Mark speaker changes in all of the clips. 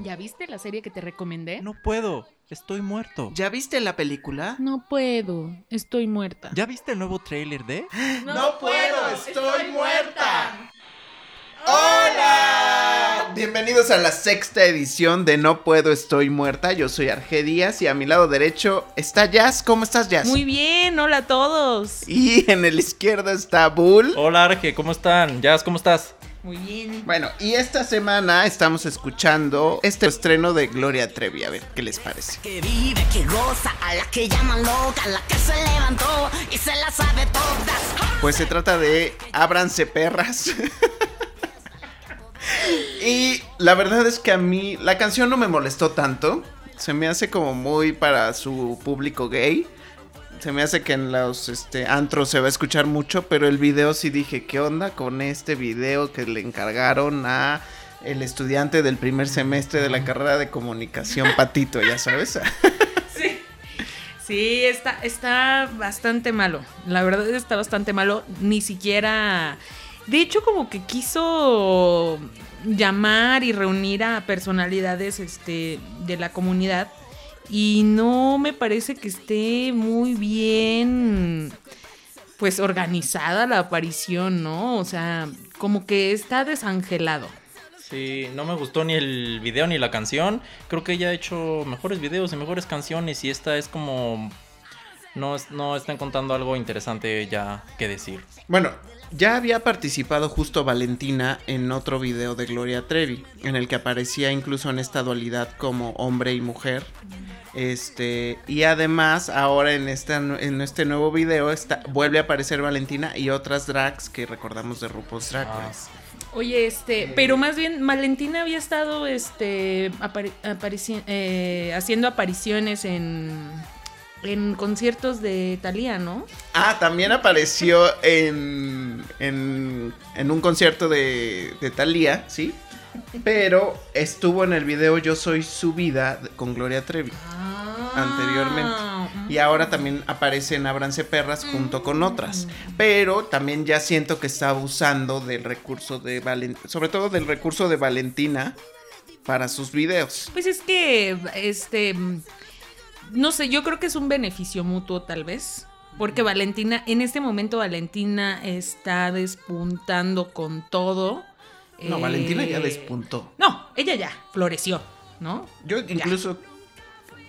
Speaker 1: ¿Ya viste la serie que te recomendé?
Speaker 2: No puedo, estoy muerto.
Speaker 3: ¿Ya viste la película?
Speaker 1: No puedo, estoy muerta.
Speaker 2: ¿Ya viste el nuevo tráiler de?
Speaker 3: No, puedo, estoy, muerta. ¡Hola! Bienvenidos a la sexta edición de No Puedo, Estoy Muerta. Yo soy Arge Díaz y a mi lado derecho está Jazz. ¿Cómo estás, Jazz?
Speaker 1: Muy bien, hola a todos.
Speaker 3: Y en el izquierdo está Bull.
Speaker 2: Hola Arge, ¿cómo están? Jazz, ¿cómo estás?
Speaker 1: Muy bien.
Speaker 3: Bueno, y esta semana estamos escuchando este estreno de Gloria Trevi. A ver, ¿qué les parece?
Speaker 4: que vive, que goza, a la que llaman loca, a la que se levantó y se la sabe todas.
Speaker 3: Pues se trata de Ábranse perras. y la verdad es que a mí la canción no me molestó tanto. Se me hace como muy para su público gay. Se me hace que en los este, antros se va a escuchar mucho, pero el video sí dije, ¿qué onda con este video que le encargaron a el estudiante del primer semestre de la carrera de comunicación, Patito, ya sabes?
Speaker 1: Sí. Sí, está, está bastante malo. La verdad está bastante malo. Ni siquiera. De hecho, como que quiso llamar y reunir a personalidades este, de la comunidad. Y no me parece que esté muy bien. Pues organizada la aparición, ¿no? O sea, como que está desangelado.
Speaker 2: Sí, no me gustó ni el video ni la canción. Creo que ella ha hecho mejores videos y mejores canciones y esta es como... No, no están contando algo interesante ya que decir.
Speaker 3: Bueno, ya había participado justo Valentina en otro video de Gloria Trevi, en el que aparecía incluso en esta dualidad como hombre y mujer. Este, y además, ahora en, esta, en este nuevo video está, vuelve a aparecer Valentina y otras drags que recordamos de RuPaul's Drag
Speaker 2: Ah.
Speaker 1: Oye, este, pero más bien Valentina había estado este aparici- eh, haciendo apariciones en en conciertos de Thalía, ¿no?
Speaker 3: Ah, también apareció en, en, en un concierto de, de Thalía, ¿sí? Pero estuvo en el video Yo Soy Su Vida con Gloria Trevi. anteriormente. Y ahora también aparece en Ábranse Perras junto con otras. Pero también ya siento que está abusando del recurso de Valentina, sobre todo del recurso de Valentina para sus videos.
Speaker 1: Pues es que este mm, no sé, yo creo que es un beneficio mutuo tal vez. Porque Valentina, en este momento Valentina está despuntando con todo.
Speaker 3: No,
Speaker 1: Eh,
Speaker 3: Valentina ya despuntó.
Speaker 1: No, ella ya floreció, ¿no?
Speaker 3: Yo incluso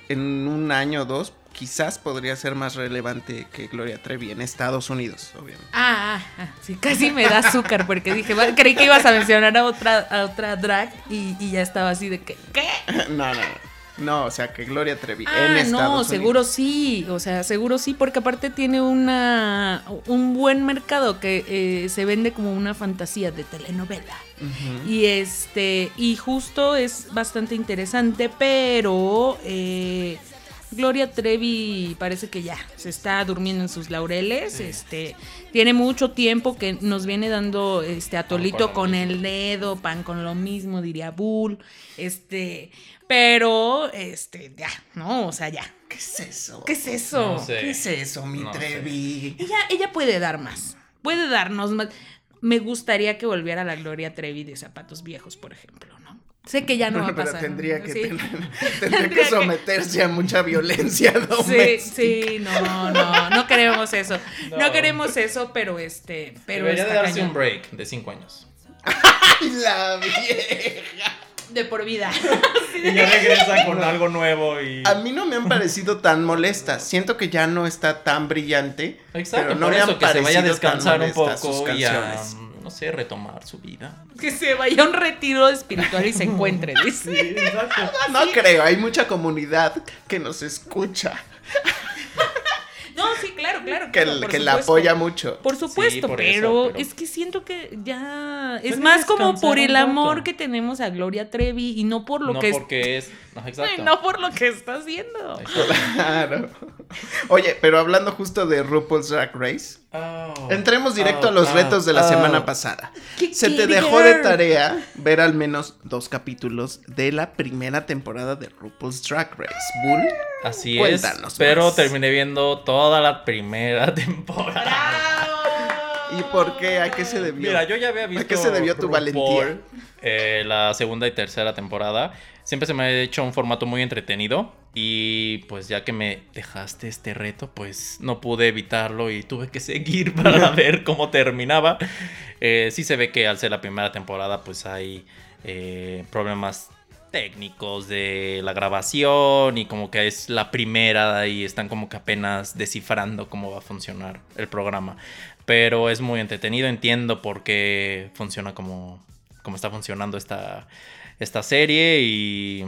Speaker 3: en un año o dos quizás podría ser más relevante que Gloria Trevi en Estados Unidos, obviamente.
Speaker 1: Ah, ah, ah, sí, casi me da azúcar porque dije, va- creí que ibas a mencionar a otra, a otra drag y, y ya estaba así de que, ¿qué?
Speaker 3: No, no, no. No, o sea, que Gloria Trevi en
Speaker 1: Ah,
Speaker 3: Estados
Speaker 1: no,
Speaker 3: Unidos.
Speaker 1: seguro sí, o sea, seguro sí, porque aparte tiene una un buen mercado que eh, se vende como una fantasía de telenovela. Y este, y justo es bastante interesante, pero eh, Gloria Trevi parece que ya se está durmiendo en sus laureles. Este, tiene mucho tiempo que nos viene dando este atolito
Speaker 2: lo
Speaker 1: con el dedo, pan con lo mismo, diría Bull. Este, pero este, ya, no, o sea, ya.
Speaker 3: ¿Qué es eso?
Speaker 1: ¿Qué es eso?
Speaker 2: No sé.
Speaker 3: ¿Qué es eso, mi
Speaker 2: No sé.
Speaker 3: Trevi?
Speaker 1: Ella, ella puede dar más. Puede darnos más. Me gustaría que volviera la Gloria Trevi de zapatos viejos, por ejemplo, ¿no? Sé que ya no va a
Speaker 3: Pero
Speaker 1: pasar.
Speaker 3: tendría que,
Speaker 1: Sí.
Speaker 3: tener- tendría que someterse a mucha violencia
Speaker 1: Sí,
Speaker 3: doméstica.
Speaker 1: sí, no, no, no queremos eso. No,
Speaker 2: No.
Speaker 1: queremos eso, pero este, pero
Speaker 2: Debería de darse
Speaker 1: cañón.
Speaker 2: un break de 5 años.
Speaker 3: ¡Ay, la vieja!
Speaker 1: De por vida.
Speaker 2: Y ya regresa con algo nuevo y...
Speaker 3: A mí no me han parecido tan molestas. Siento que ya no está tan brillante.
Speaker 2: Exacto,
Speaker 3: pero no
Speaker 2: por
Speaker 3: me
Speaker 2: eso
Speaker 3: han
Speaker 2: que se vaya a descansar un poco y a, no sé, retomar su vida.
Speaker 1: que se vaya a un retiro espiritual y se encuentre, dice.
Speaker 2: exacto.
Speaker 3: No creo, hay mucha comunidad que nos escucha,
Speaker 1: No, sí, claro, claro.
Speaker 3: que,
Speaker 1: claro,
Speaker 3: que la apoya mucho.
Speaker 1: Por supuesto,
Speaker 2: por
Speaker 1: pero,
Speaker 2: eso, pero-
Speaker 1: es que siento que ya es más como por el amor que tenemos a Gloria Trevi y no por lo
Speaker 2: no
Speaker 1: que es-
Speaker 2: porque es... no, exacto.
Speaker 1: Ay, no por lo que está haciendo.
Speaker 2: Exacto.
Speaker 3: Claro. Oye, pero hablando justo de RuPaul's Drag Race,
Speaker 2: Oh.
Speaker 3: entremos directo
Speaker 2: Oh,
Speaker 3: a los
Speaker 2: oh,
Speaker 3: retos de la
Speaker 2: oh.
Speaker 3: semana pasada.
Speaker 1: ¿Qué
Speaker 3: Se te dejó de tarea ver al menos dos capítulos de la primera temporada de RuPaul's Drag Race. Bull.
Speaker 2: Así
Speaker 3: Cuéntanos
Speaker 2: es, pero
Speaker 3: más.
Speaker 2: terminé viendo toda la primera temporada.
Speaker 3: ¿Y por qué? ¿A qué se debió?
Speaker 2: Mira, yo ya había visto
Speaker 3: ¿A qué se debió tu
Speaker 2: RuPaul,
Speaker 3: valentía?
Speaker 2: eh, la segunda y tercera temporada. Siempre se me ha hecho un formato muy entretenido. Y pues ya que me dejaste este reto, pues no pude evitarlo y tuve que seguir para ver cómo terminaba. Eh, sí se ve que al ser la primera temporada, pues hay eh, problemas técnicos de la grabación y como que es la primera y están como que apenas descifrando cómo va a funcionar el programa. Pero es muy entretenido, entiendo por qué funciona como, como está funcionando esta, esta serie y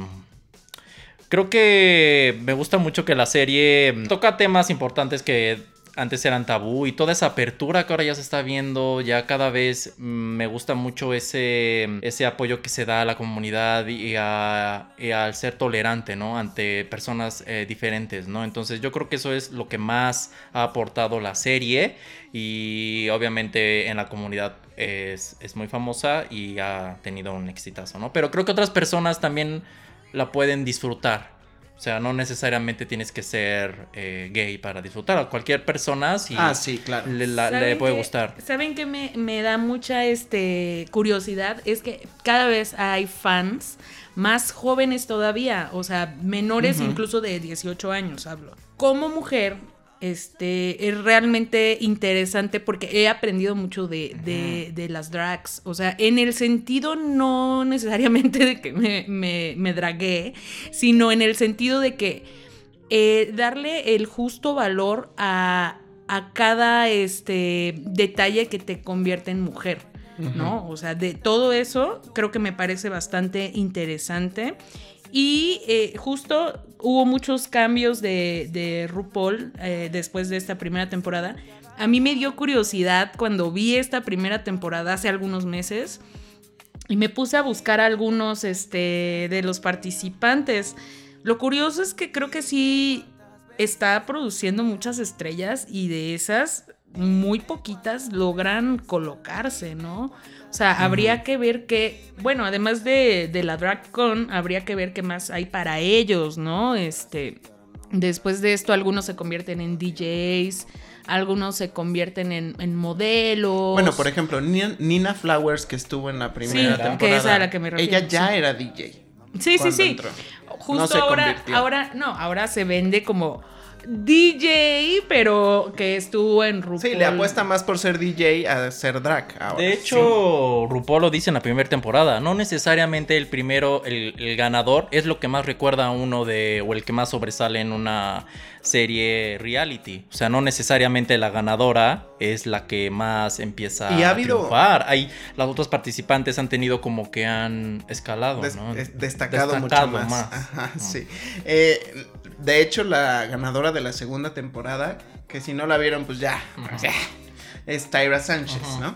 Speaker 2: creo que me gusta mucho que la serie toca temas importantes que antes eran tabú y toda esa apertura que ahora ya se está viendo, ya cada vez me gusta mucho ese, ese apoyo que se da a la comunidad y, al ser tolerante, ¿no? Ante personas eh, diferentes, ¿no? Entonces yo creo que eso es lo que más ha aportado la serie y obviamente en la comunidad es, es muy famosa y ha tenido un exitazo, ¿no? Pero creo que otras personas también la pueden disfrutar. O sea, no necesariamente tienes que ser eh, gay para disfrutar. A cualquier persona sí,
Speaker 3: ah, sí claro.
Speaker 2: le, puede gustar.
Speaker 1: ¿Saben qué me, da mucha este, curiosidad? Es que cada vez hay fans más jóvenes todavía, o sea, menores incluso de 18 años, hablo. Como mujer, este, es realmente interesante porque he aprendido mucho de, de, las drags. O sea, en el sentido no necesariamente de que me, me, me dragué, sino en el sentido de que eh, darle el justo valor a, a cada este, detalle que te convierte en mujer. ¿No? O sea, de todo eso creo que me parece bastante interesante. Y eh, justo hubo muchos cambios de, RuPaul eh, después de esta primera temporada. A mí me dio curiosidad cuando vi esta primera temporada hace algunos meses y me puse a buscar algunos este, de los participantes. Lo curioso es que creo que sí está produciendo muchas estrellas y de esas muy poquitas logran colocarse, ¿no? O sea, habría que ver qué, bueno, además de, de la DragCon, habría que ver qué más hay para ellos, ¿no? Este, después de esto, algunos se convierten en DJs, algunos se convierten en, modelos.
Speaker 3: Bueno, por ejemplo, Nina, Flowers, que estuvo en la primera temporada. Que esa a la que me refiero. Ella ya era DJ.
Speaker 1: Sí, sí, sí. Justo ahora, ahora, no, ahora se vende como DJ, pero que estuvo en RuPaul.
Speaker 3: Sí, le apuesta más por ser DJ a ser drag.
Speaker 2: De hecho, RuPaul lo dice en la primera temporada. No necesariamente el primero, el, ganador, es lo que más recuerda a uno de. o el que más sobresale en una serie reality. O sea, no necesariamente la ganadora es la que más empieza
Speaker 3: y ha habido...
Speaker 2: triunfar. Hay, las otras participantes han tenido como que han escalado, ¿no?
Speaker 3: Destacado, mucho más. sí. Eh, de hecho, la ganadora de la segunda temporada, que si no la vieron, pues ya, es Tyra Sánchez, ¿no?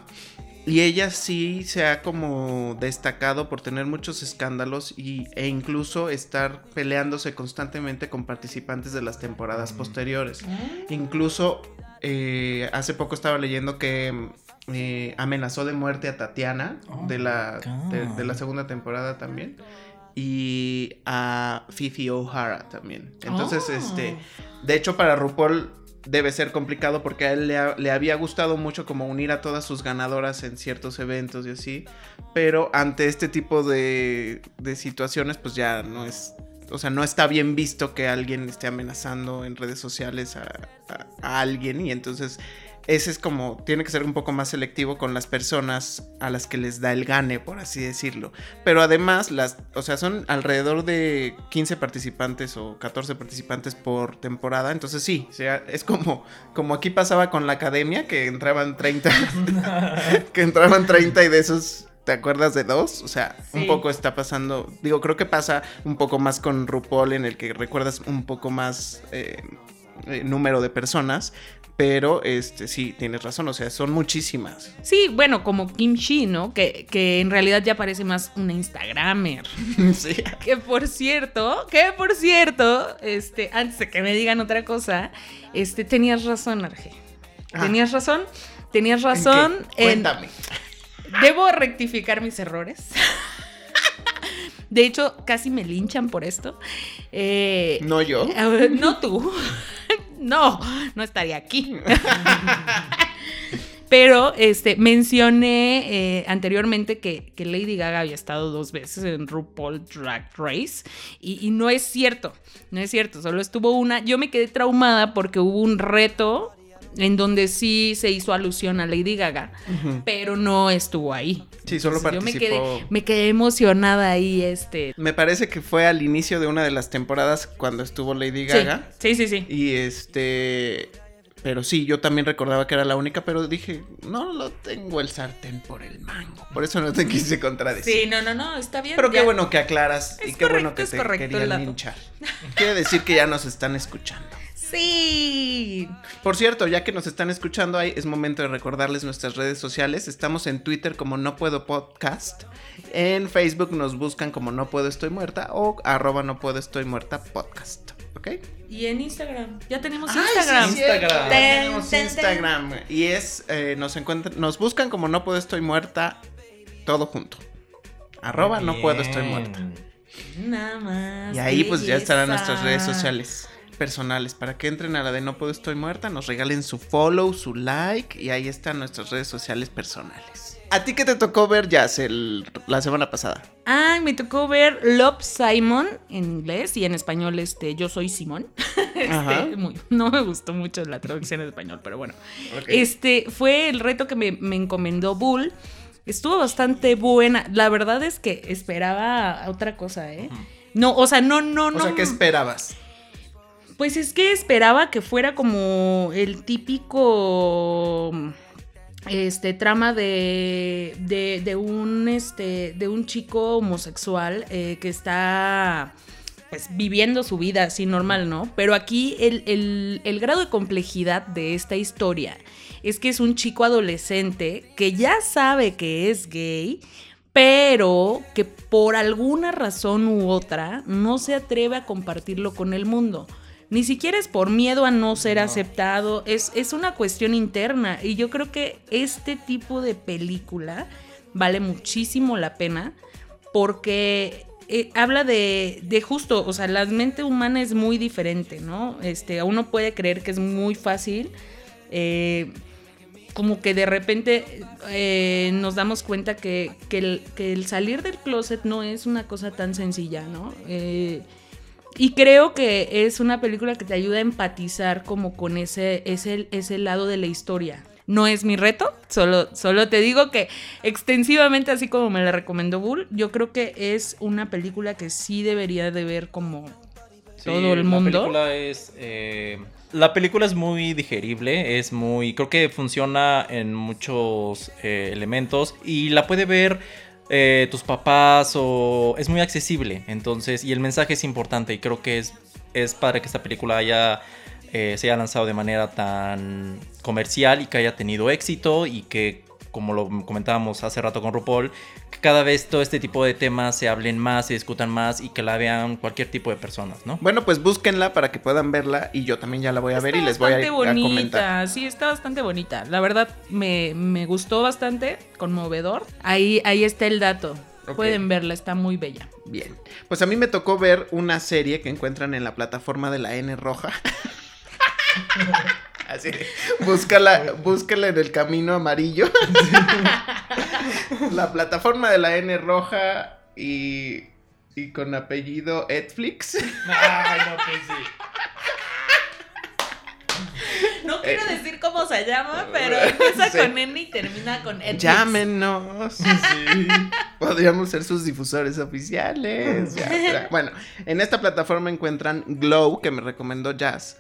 Speaker 3: Y ella sí se ha como destacado por tener muchos escándalos y, e incluso estar peleándose constantemente con participantes de las temporadas posteriores. Ah. Incluso eh, hace poco estaba leyendo que eh, amenazó de muerte a Tatiana oh de, la, de, la segunda temporada también y a Fifi O'Hara también. Entonces, este, oh. de hecho para RuPaul debe ser complicado porque a él le, había gustado mucho como unir a todas sus ganadoras en ciertos eventos y así, pero ante este tipo de, de situaciones pues ya no es, o sea, no está bien visto que alguien esté amenazando en redes sociales a, a alguien y entonces ese es como, tiene que ser un poco más selectivo con las personas a las que les da el gane, por así decirlo. Pero además, las, o sea, son alrededor de 15 participantes o 14 participantes por temporada. Entonces sí, o sea, es como, como aquí pasaba con la academia, que entraban 30, que entraban 30 y de esos ¿Te acuerdas de dos? O sea, un poco está pasando. Digo, creo que pasa un poco más con RuPaul, en el que recuerdas un poco más eh, eh, número de personas. Pero este sí, tienes razón, o sea, son muchísimas.
Speaker 1: Sí, bueno, como Kim Chi, ¿no? Que, que en realidad ya parece más una Instagramer. sí. Que por cierto, que por cierto, este, antes de que me digan otra cosa, este, tenías razón, Arge. Ah. Tenías razón, tenías razón.
Speaker 3: ¿En Cuéntame.
Speaker 1: Debo rectificar mis errores. De hecho, casi me linchan por esto. Eh,
Speaker 3: no yo.
Speaker 1: No tú. No, no estaría aquí. Pero este, mencioné eh, anteriormente que, Lady Gaga había estado dos veces en RuPaul Drag Race y no es cierto, no es cierto, solo estuvo una. Yo me quedé traumada porque hubo un reto en donde sí se hizo alusión a Lady Gaga, pero no estuvo ahí.
Speaker 3: Sí, solo
Speaker 1: Entonces, yo me
Speaker 3: participó.
Speaker 1: quedé, me quedé emocionada ahí, este.
Speaker 3: Me parece que fue al inicio de una de las temporadas cuando estuvo Lady Gaga.
Speaker 1: Sí, sí, sí. sí.
Speaker 3: Y este. Pero sí, yo también recordaba que era la única, pero dije, no lo tengo el sartén por el mango. Por eso no te quise contradecir.
Speaker 1: Sí, no, no, no, está bien.
Speaker 3: Pero qué bueno que aclaras y qué bueno que te querían
Speaker 1: dato.
Speaker 3: linchar. Quiere decir que ya nos están escuchando.
Speaker 1: Sí.
Speaker 3: Por cierto, ya que nos están escuchando ahí, es momento de recordarles nuestras redes sociales. Estamos en Twitter como No Puedo Podcast. En Facebook nos buscan como No Puedo Estoy Muerta o arroba No Puedo Estoy Muerta Podcast. ¿Ok?
Speaker 1: Y en Instagram. Ya tenemos
Speaker 3: Ay, sí,
Speaker 1: Instagram.
Speaker 2: Instagram.
Speaker 3: ya tenemos
Speaker 1: ten, ten.
Speaker 3: Instagram. Y es, eh, nos encuentran, nos buscan como No Puedo Estoy Muerta, todo junto. Arroba No Puedo Estoy. Muerta.
Speaker 1: Nada más.
Speaker 3: Y ahí pues ya estarán nuestras redes sociales personales para que entren a la de No Puedo Estoy Muerta, nos regalen su follow, su like y ahí están nuestras redes sociales personales. ¿A ti qué te tocó ver, Jazz, el- la semana pasada?
Speaker 1: Ah, me tocó ver Love Simon en inglés y en español este Yo soy Simón. Este, muy- no me gustó mucho la traducción en español, pero bueno. Este fue el reto que me, me encomendó Bull. Estuvo bastante buena. La verdad es que esperaba otra cosa, ¿eh? No, o sea, no, no,
Speaker 3: O
Speaker 1: no.
Speaker 3: sea, ¿qué esperabas?
Speaker 1: Pues es que esperaba que fuera como el típico este trama de, de, un este de un chico homosexual eh, que está pues viviendo su vida así normal, ¿no? Pero aquí el, el- el grado de complejidad de esta historia es que es un chico adolescente que ya sabe que es gay, pero que por alguna razón u otra no se atreve a compartirlo con el mundo. Ni siquiera es por miedo a no ser aceptado, es, es una cuestión interna. Y yo creo que este tipo de película vale muchísimo la pena porque eh, habla de, de justo, o sea, la mente humana es muy diferente, ¿no? Este, uno puede creer que es muy fácil. eh, como que de repente eh, nos damos cuenta que, que el, que el salir del closet no es una cosa tan sencilla, ¿no? Y creo que es una película que te ayuda a empatizar como con ese, ese, ese lado de la historia. No es mi reto, solo, solo te digo que extensivamente, así como me la recomendó Bull, yo creo que es una película que sí debería de ver como
Speaker 2: Sí,
Speaker 1: todo el mundo.
Speaker 2: La película es. eh, la película es muy digerible, es muy. Creo que funciona en muchos eh, elementos y la puede ver eh, tus papás o. Es muy accesible, entonces. Y el mensaje es importante y creo que es, es padre que esta película haya. eh, se haya lanzado de manera tan comercial y que haya tenido éxito y que como lo comentábamos hace rato con RuPaul, que cada vez todo este tipo de temas se hablen más, se discutan más y que la vean cualquier tipo de personas, ¿no?
Speaker 3: Bueno, pues búsquenla para que puedan verla y yo también ya la voy a ver y les voy a,
Speaker 1: bastante
Speaker 3: a
Speaker 1: bonita,
Speaker 3: comentar.
Speaker 1: sí, está bastante bonita. La verdad, me, me gustó bastante, conmovedor. Ahí, ahí está el dato. Pueden verla, está muy bella.
Speaker 3: Bien. Pues a mí me tocó ver una serie que encuentran en la plataforma de la N roja. Así, búscala, búscala en el camino amarillo. la plataforma de la N roja y, y con apellido Netflix.
Speaker 2: Ay, no, pues sí.
Speaker 1: No quiero decir cómo se llama, pero empieza
Speaker 3: Sí.
Speaker 1: con N y termina con Netflix.
Speaker 3: Llámenos. Podríamos ser sus difusores oficiales. Ya. Bueno, en esta plataforma encuentran Glow, que me recomendó Jazz.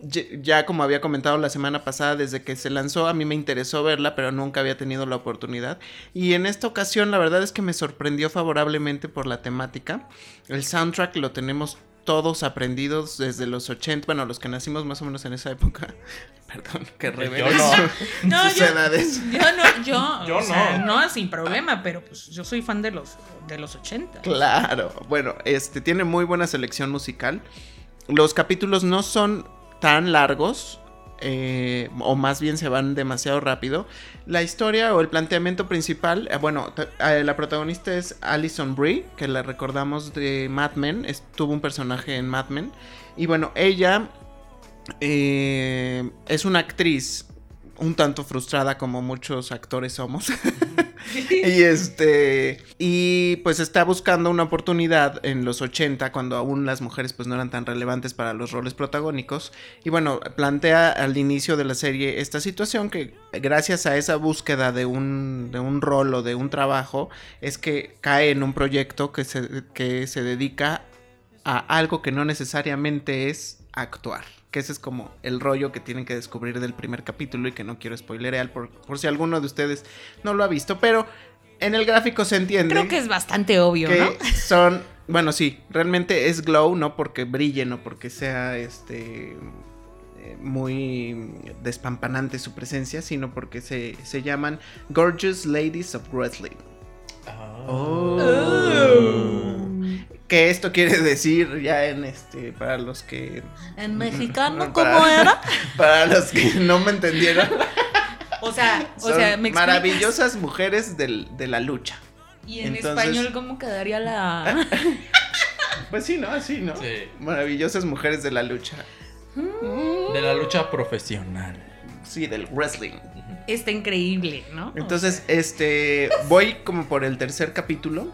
Speaker 3: Ya como había comentado la semana pasada, desde que se lanzó, a mí me interesó verla, pero nunca había tenido la oportunidad. Y en esta ocasión, la verdad es que me sorprendió favorablemente por la temática. El soundtrack lo tenemos todos aprendidos desde los 80, bueno, los que nacimos más o menos en esa época. Perdón, que revele
Speaker 2: no.
Speaker 3: su-
Speaker 1: No,
Speaker 3: sus
Speaker 1: yo-
Speaker 3: edades.
Speaker 1: Yo no, yo,
Speaker 2: Yo
Speaker 1: o sea,
Speaker 2: no.
Speaker 1: no, sin problema, pero pues yo soy fan de los, de los 80.
Speaker 3: Claro, bueno, este tiene muy buena selección musical. Los capítulos no son tan largos, eh, o más bien se van demasiado rápido. La historia o el planteamiento principal, eh, bueno, eh, la protagonista es Alison Brie, que la recordamos de Mad Men, es- tuvo un personaje en Mad Men. Y bueno, ella es una actriz un tanto frustrada como muchos actores somos. y este y pues está buscando una oportunidad en los 80 cuando aún las mujeres pues no eran tan relevantes para los roles protagónicos y bueno, plantea al inicio de la serie esta situación que gracias a esa búsqueda de un de un rol o de un trabajo es que cae en un proyecto que se que se dedica a algo que no necesariamente es actuar. Que ese es como el rollo que tienen que descubrir del primer capítulo y que no quiero spoilerear por, por si alguno de ustedes no lo ha visto. Pero en el gráfico se entiende.
Speaker 1: Creo que es bastante obvio,
Speaker 3: que
Speaker 1: ¿no?
Speaker 3: son. Bueno, sí, realmente es glow, no porque brille, no porque sea este. eh, Muy despampanante su presencia, sino porque se, se llaman Gorgeous Ladies of Wrestling.
Speaker 1: Oh.
Speaker 3: Que esto quiere decir ya en este, para los que
Speaker 1: En mexicano,
Speaker 3: Para-
Speaker 1: ¿cómo era?
Speaker 3: Para los que no me entendieron,
Speaker 1: O sea, o
Speaker 3: son
Speaker 1: sea, me
Speaker 3: maravillosas mujeres del- de la lucha.
Speaker 1: Y en
Speaker 3: Entonces-
Speaker 1: español, ¿cómo quedaría la...?
Speaker 3: Pues sí, ¿no? Así, ¿no?
Speaker 2: Sí.
Speaker 3: Maravillosas mujeres de la lucha.
Speaker 2: De la lucha profesional.
Speaker 3: Sí, del wrestling.
Speaker 1: Está increíble, ¿no?
Speaker 3: Entonces, este, voy como por el tercer capítulo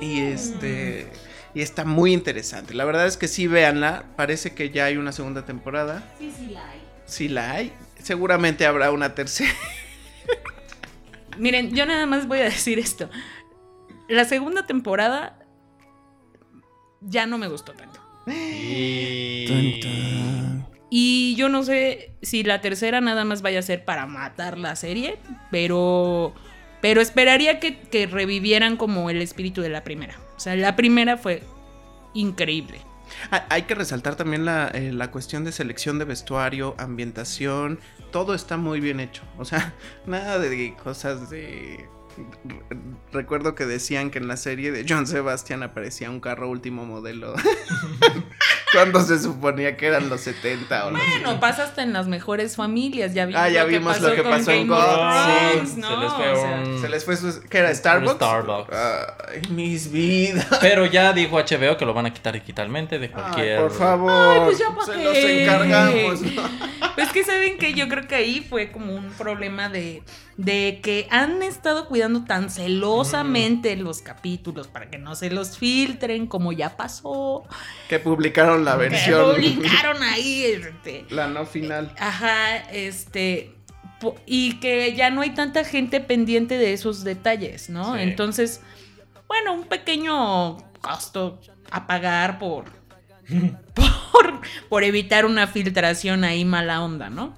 Speaker 3: y este, y está muy interesante. La verdad es que sí, véanla. Parece que ya hay una segunda temporada.
Speaker 1: Sí, sí la hay.
Speaker 3: Sí la hay. Seguramente habrá una tercera.
Speaker 1: Miren, yo nada más voy a decir esto. La segunda temporada ya no me gustó tanto.
Speaker 2: Y...
Speaker 1: Y yo no sé si la tercera nada más vaya a ser para matar la serie, pero, pero esperaría que, que revivieran como el espíritu de la primera. O sea, la primera fue increíble.
Speaker 3: Ah, Hay que resaltar también la, eh, la cuestión de selección de vestuario, ambientación, todo está muy bien hecho. O sea, nada de cosas de... re- Recuerdo que decían que en la serie de John Sebastian aparecía un carro último modelo. Cuando se suponía que eran los 70 o los
Speaker 1: Bueno, pasa hasta en las mejores familias. Ya vimos,
Speaker 3: Ah, ya
Speaker 1: lo, que
Speaker 3: vimos
Speaker 1: pasó
Speaker 3: lo que
Speaker 1: con
Speaker 3: pasó en
Speaker 1: Game of
Speaker 3: God,
Speaker 1: Thrones,
Speaker 2: sí.
Speaker 1: ¿no?
Speaker 2: Se les fue
Speaker 1: O sea,
Speaker 2: un-
Speaker 3: Se les fue su... ¿Qué era? ¿Starbucks?
Speaker 2: Starbucks.
Speaker 3: Ay, mis vidas.
Speaker 2: Pero ya dijo HBO que lo van a quitar digitalmente de
Speaker 3: Ay,
Speaker 2: cualquier.
Speaker 3: por favor.
Speaker 1: Ay, pues ya
Speaker 3: se
Speaker 1: qué.
Speaker 3: los encargamos. ¿no?
Speaker 1: Pues que saben que yo creo que ahí fue como un problema de, de que han estado cuidando tan celosamente los capítulos para que no se los filtren como ya pasó.
Speaker 3: Que publicaron la
Speaker 1: Que
Speaker 3: versión.
Speaker 1: publicaron ahí. Este,
Speaker 3: La no final.
Speaker 1: Ajá, este. Y que ya no hay tanta gente pendiente de esos detalles, ¿no?
Speaker 2: Sí.
Speaker 1: Entonces, bueno, un pequeño costo a pagar por. por, por evitar una filtración ahí mala onda, ¿no?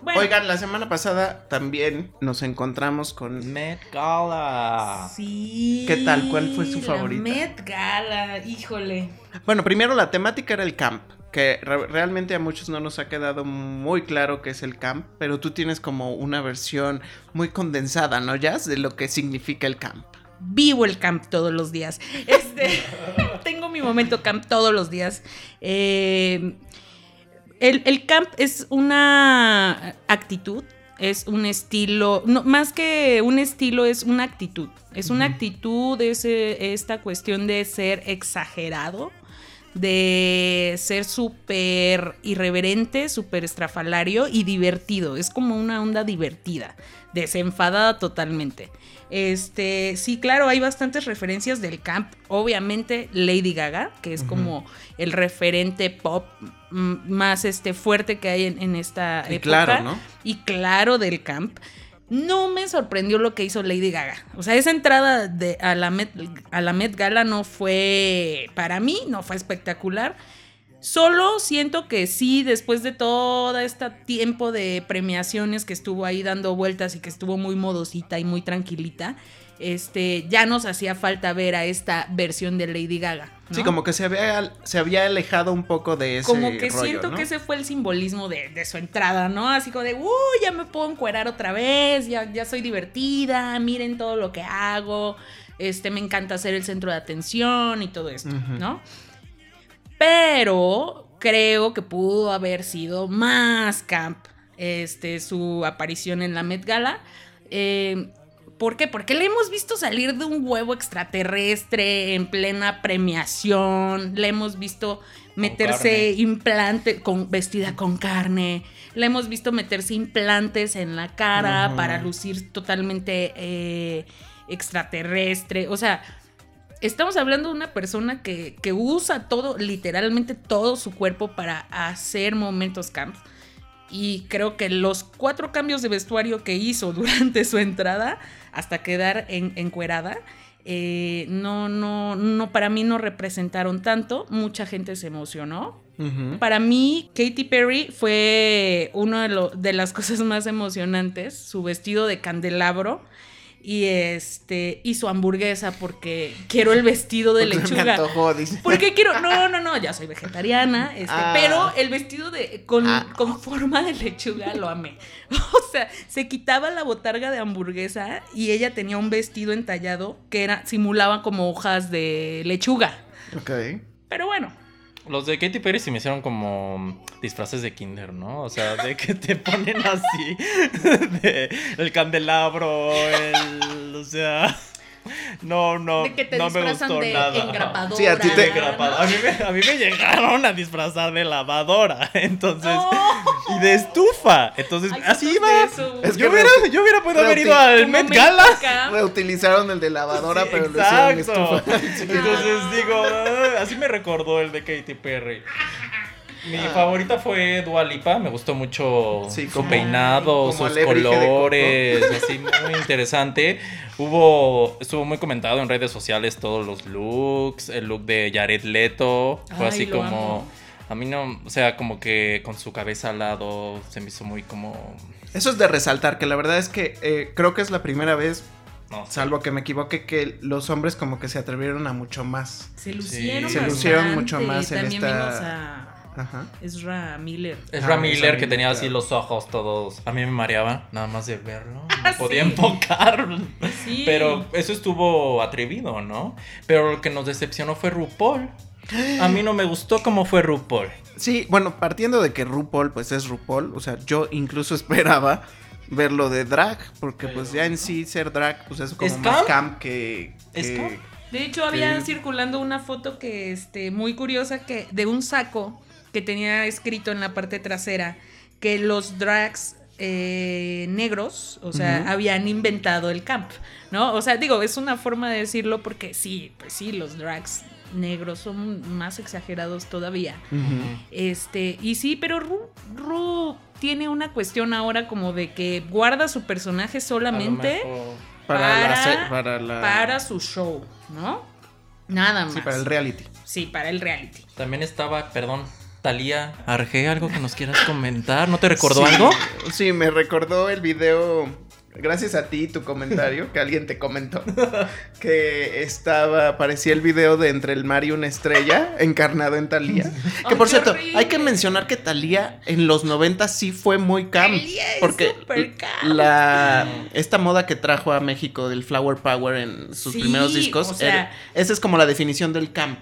Speaker 1: Bueno.
Speaker 3: Oigan, la semana pasada también nos encontramos con
Speaker 2: Met Gala.
Speaker 1: Sí.
Speaker 3: ¿Qué tal? ¿Cuál fue su favorita?
Speaker 1: Met Gala, híjole.
Speaker 3: Bueno, primero la temática era el camp, que re- realmente a muchos no nos ha quedado muy claro qué es el camp, pero tú tienes como una versión muy condensada, ¿no, Jazz? De lo que significa el camp.
Speaker 1: Vivo el camp todos los días. Este, tengo mi momento camp todos los días. Eh, el, el camp es una actitud, es un estilo, no, más que un estilo, es una actitud. Es una actitud, es eh, esta cuestión de ser exagerado, de ser súper irreverente, súper estrafalario y divertido. Es como una onda divertida, desenfadada totalmente. Este, sí, claro, hay bastantes referencias del camp. Obviamente, Lady Gaga, que es como el referente pop mm, más este, fuerte que hay en, en esta
Speaker 3: Y
Speaker 1: época.
Speaker 3: claro, ¿no?
Speaker 1: Y claro del camp. No me sorprendió lo que hizo Lady Gaga. O sea, esa entrada de, a, la Met, a la Met Gala no fue, para mí, no fue espectacular. Solo siento que sí, después de todo este tiempo de premiaciones que estuvo ahí dando vueltas y que estuvo muy modosita y muy tranquilita, este, ya nos hacía falta ver a esta versión de Lady Gaga. ¿no?
Speaker 3: Sí, como que se había, se había alejado un poco de ese
Speaker 1: Como que
Speaker 3: rollo,
Speaker 1: siento
Speaker 3: ¿no?
Speaker 1: que ese fue el simbolismo de, de su entrada, ¿no? Así como de, uy, ya me puedo encuerar otra vez, ya, ya soy divertida, miren todo lo que hago, este, me encanta ser el centro de atención y todo esto. ¿no? Pero creo que pudo haber sido más camp este, su aparición en la Met Gala. Eh, ¿Por qué? Porque le hemos visto salir de un huevo extraterrestre en plena premiación, le hemos visto meterse
Speaker 2: carne.
Speaker 1: implante con vestida con carne, le hemos visto meterse implantes en la cara para lucir totalmente eh, extraterrestre, o sea, estamos hablando de una persona que, que usa todo, literalmente todo su cuerpo para hacer momentos camp. Y creo que los cuatro cambios de vestuario que hizo durante su entrada, hasta quedar en, encuerada, eh, no, no, no, para mí no representaron tanto. Mucha gente se emocionó. Para mí, Katy Perry fue una de, de las cosas más emocionantes. Su vestido de candelabro y este y su hamburguesa porque quiero el vestido de
Speaker 3: Porque se me
Speaker 1: lechuga.
Speaker 3: antojó, dice.
Speaker 1: Porque quiero, no, no, no, ya soy vegetariana, este,
Speaker 3: Ah.
Speaker 1: pero el vestido de con,
Speaker 3: Ah.
Speaker 1: con forma de lechuga lo amé. O sea, se quitaba la botarga de hamburguesa y ella tenía un vestido entallado que era simulaba como hojas de lechuga.
Speaker 3: Ok.
Speaker 1: Pero bueno,
Speaker 2: Los de Katy Perry se me hicieron como disfraces de kinder, ¿no? O sea, de que te ponen así. de el candelabro, el. O sea. No, no.
Speaker 1: de que te
Speaker 2: no me
Speaker 1: disfrazan
Speaker 2: gustó
Speaker 1: de
Speaker 2: nada.
Speaker 1: engrapadora.
Speaker 3: Sí, a ti te-
Speaker 2: Engrapado. A mí, me, a mí me llegaron a disfrazar de lavadora. Entonces.
Speaker 1: No.
Speaker 2: Y de estufa. Entonces, así iba.
Speaker 1: de eso.
Speaker 3: Es que
Speaker 2: yo, hubiera, yo hubiera podido haber ido al Met Gala.
Speaker 1: acá.
Speaker 3: Reutilizaron el de lavadora,
Speaker 2: Sí,
Speaker 3: pero lo hicieron
Speaker 2: exacto.
Speaker 3: estufa.
Speaker 2: Entonces digo, "Ah", así me recordó el de Katy Perry. Mi favorita fue Dua Lipa, me gustó mucho
Speaker 3: Sí,
Speaker 2: su
Speaker 3: como-
Speaker 2: peinado,
Speaker 3: como
Speaker 2: sus colores, así muy interesante. Hubo, estuvo muy comentado en redes sociales todos los looks, el look de Jared Leto, fue
Speaker 1: Ay,
Speaker 2: así como,
Speaker 1: amo.
Speaker 2: A mí no, o sea, como que con su cabeza al lado se me hizo muy como,
Speaker 3: Eso es de resaltar, que la verdad es que eh, creo que es la primera vez,
Speaker 2: no sé.
Speaker 3: salvo que me equivoque, que los hombres como que se atrevieron a mucho más.
Speaker 1: Se lucieron,
Speaker 2: Se
Speaker 3: lucieron mucho más en
Speaker 1: También
Speaker 3: esta-
Speaker 1: vimos a
Speaker 3: Ajá.
Speaker 1: Ezra Miller.
Speaker 2: Es
Speaker 3: Ah,
Speaker 2: Miller que tenía
Speaker 3: Miller,
Speaker 2: así los ojos todos. A mí me mareaba nada más de verlo. No
Speaker 1: Ah,
Speaker 2: podía
Speaker 1: sí.
Speaker 2: enfocar.
Speaker 1: Sí.
Speaker 2: Pero eso estuvo atrevido, ¿no? Pero lo que nos decepcionó fue RuPaul. A mí no me gustó cómo fue RuPaul.
Speaker 3: Sí, bueno, partiendo de que RuPaul, pues es RuPaul, o sea, yo incluso esperaba verlo de drag, porque pues ya en sí ser drag, pues es como
Speaker 2: ¿Es
Speaker 3: más
Speaker 2: camp?
Speaker 3: camp que...
Speaker 2: ¿Es camp?
Speaker 1: De hecho, había circulando una foto que, este, muy curiosa, que de un saco que tenía escrito en la parte trasera que los drags eh, negros, o sea, habían inventado el camp, ¿no? O sea, digo, es una forma de decirlo porque sí, pues sí, los drags negros son más exagerados todavía. Este, y sí, pero Ru, Ru tiene una cuestión ahora como de que guarda su personaje solamente
Speaker 3: Para,
Speaker 1: para,
Speaker 3: la, para la...
Speaker 1: para su show, ¿no? Nada más.
Speaker 3: Sí, para el reality.
Speaker 1: Sí, para el reality.
Speaker 2: También estaba, perdón, Talía Arge, algo que nos quieras comentar. ¿No te recordó
Speaker 3: Sí,
Speaker 2: algo?
Speaker 3: Sí, me recordó el video, gracias a ti, tu comentario, que alguien te comentó, que estaba, parecía el video de Entre el mar y una estrella, encarnado en Thalía. Que por cierto, hay que mencionar que Thalía en los 90 sí fue muy camp. Porque la esta moda que trajo a México del Flower Power en sus
Speaker 1: Sí,
Speaker 3: primeros discos,
Speaker 1: o sea-
Speaker 3: era- esa es como la definición del camp.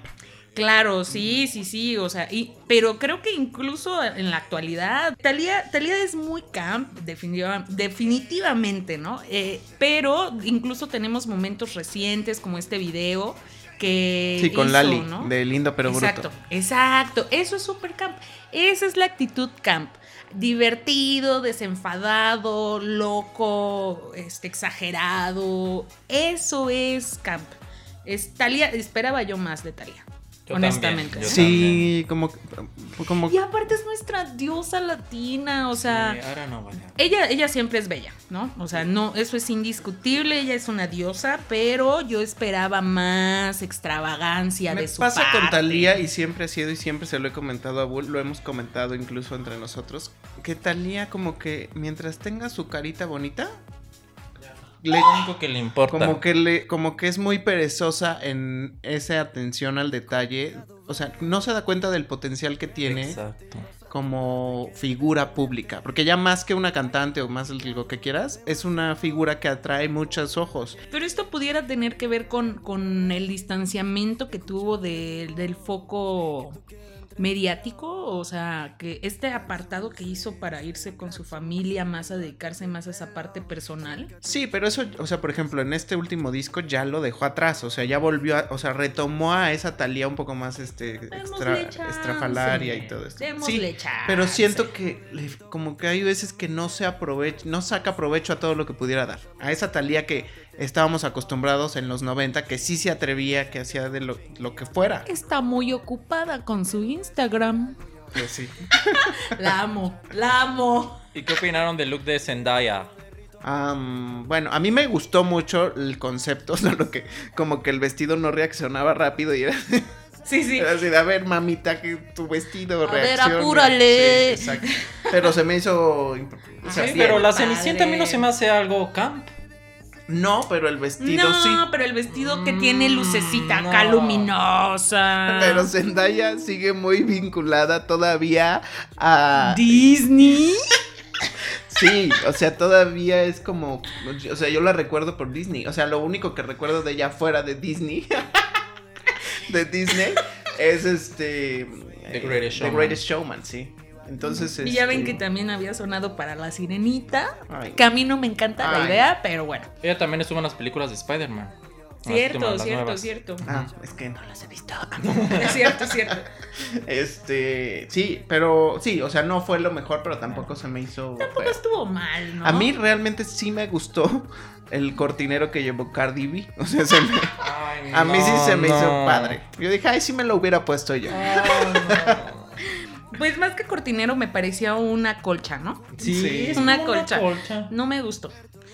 Speaker 1: Claro, sí, sí, sí, o sea, y, pero creo que incluso en la actualidad, Talía, Talía es muy camp, definitiva- definitivamente, ¿no? Eh, pero incluso tenemos momentos recientes como este video que...
Speaker 3: Sí, con
Speaker 1: hizo,
Speaker 3: Lali,
Speaker 1: ¿no?
Speaker 3: de Lindo pero
Speaker 1: exacto,
Speaker 3: Bruto.
Speaker 1: exacto, eso es super camp, esa es la actitud camp. Divertido, desenfadado, loco, este, exagerado. Eso es camp. Es Thalía- esperaba yo más de Talía.
Speaker 2: Yo
Speaker 1: honestamente.
Speaker 2: también,
Speaker 3: Sí, como como
Speaker 1: Y aparte es nuestra diosa latina, o sea,
Speaker 2: Sí, ahora no vaya.
Speaker 1: ella, ella siempre es bella, ¿no? O sea, no, eso es indiscutible, ella es una diosa, pero yo esperaba más extravagancia
Speaker 3: Me
Speaker 1: de su
Speaker 3: pasa con. Talía y siempre ha sido y siempre se lo he comentado a Bull, lo hemos comentado incluso entre nosotros, que Talía como que mientras tenga su carita bonita, le,
Speaker 2: Lo único que le importa.
Speaker 3: como que le, como que es muy perezosa en esa atención al detalle, o sea, no se da cuenta del potencial que tiene
Speaker 2: Exacto.
Speaker 3: como figura pública, porque ya más que una cantante o más lo que quieras, es una figura que atrae muchos ojos.
Speaker 1: Pero esto pudiera tener que ver con, con el distanciamiento que tuvo de- del foco mediático, o sea, que este apartado que hizo para irse con su familia más a dedicarse más a esa parte personal.
Speaker 3: Sí, pero eso, o sea, por ejemplo, en este último disco ya lo dejó atrás, o sea, ya volvió, a, o sea, retomó a esa Talía un poco más, este, extra, estrafalaria y todo esto.
Speaker 1: Démosle
Speaker 3: Sí,
Speaker 1: chance.
Speaker 3: pero siento que como que hay veces que no se aprovecha, no saca provecho a todo lo que pudiera dar. A esa Talía que estábamos acostumbrados en los 90, que sí se atrevía, que hacía de lo, lo que fuera.
Speaker 1: Está muy ocupada con su Instagram.
Speaker 3: Pues sí.
Speaker 1: La amo, la amo.
Speaker 2: ¿Y qué opinaron del look de Zendaya?
Speaker 3: Bueno, a mí me gustó mucho el concepto, solo que como que el vestido no reaccionaba rápido y era,
Speaker 1: Sí, sí.
Speaker 3: era así de, a ver, mamita, que tu vestido
Speaker 1: A ver,
Speaker 3: reacciona".
Speaker 1: apúrale.
Speaker 3: Sí, exacto. Pero se me hizo... o sea,
Speaker 1: Ay,
Speaker 2: Sí, pero la. Cenicienta a mí no se me hace algo camp.
Speaker 3: No, pero el vestido
Speaker 1: no,
Speaker 3: sí.
Speaker 1: pero el vestido que tiene
Speaker 2: Mm,
Speaker 1: lucecita
Speaker 2: no.
Speaker 1: acá luminosa.
Speaker 3: Pero Zendaya sigue muy vinculada todavía a...
Speaker 1: Disney.
Speaker 3: Sí, o sea, todavía es como... O sea, yo la recuerdo por Disney. O sea, lo único que recuerdo de ella fuera de Disney... de Disney es este...
Speaker 2: The Greatest
Speaker 3: The
Speaker 2: Showman.
Speaker 3: Greatest Showman, sí. Entonces...
Speaker 1: Y ya ven
Speaker 3: este,
Speaker 1: que también había sonado para la sirenita.
Speaker 3: Ay.
Speaker 1: Que a mí no me encanta la idea, pero bueno.
Speaker 2: Ella también estuvo en las películas de Spider-Man.
Speaker 1: Cierto,
Speaker 2: últimas,
Speaker 1: cierto,
Speaker 2: nuevas.
Speaker 1: cierto.
Speaker 3: Ah, es que no las he visto.
Speaker 1: Es cierto, es cierto.
Speaker 3: Este, sí, pero sí, o sea, no fue lo mejor, pero tampoco se me hizo
Speaker 1: Tampoco
Speaker 3: feo.
Speaker 1: estuvo mal, ¿no?
Speaker 3: A mí realmente sí me gustó el cortinero que llevó Cardi B. O sea, se me-
Speaker 2: Ay,
Speaker 3: a mí sí
Speaker 2: no,
Speaker 3: se me hizo
Speaker 2: no.
Speaker 3: padre. Yo dije, ay, sí me lo hubiera puesto yo.
Speaker 1: Pues más que cortinero me parecía una colcha, ¿no?
Speaker 2: Sí,
Speaker 3: Sí.
Speaker 2: es
Speaker 1: Una
Speaker 2: como
Speaker 1: colcha. No me gustó.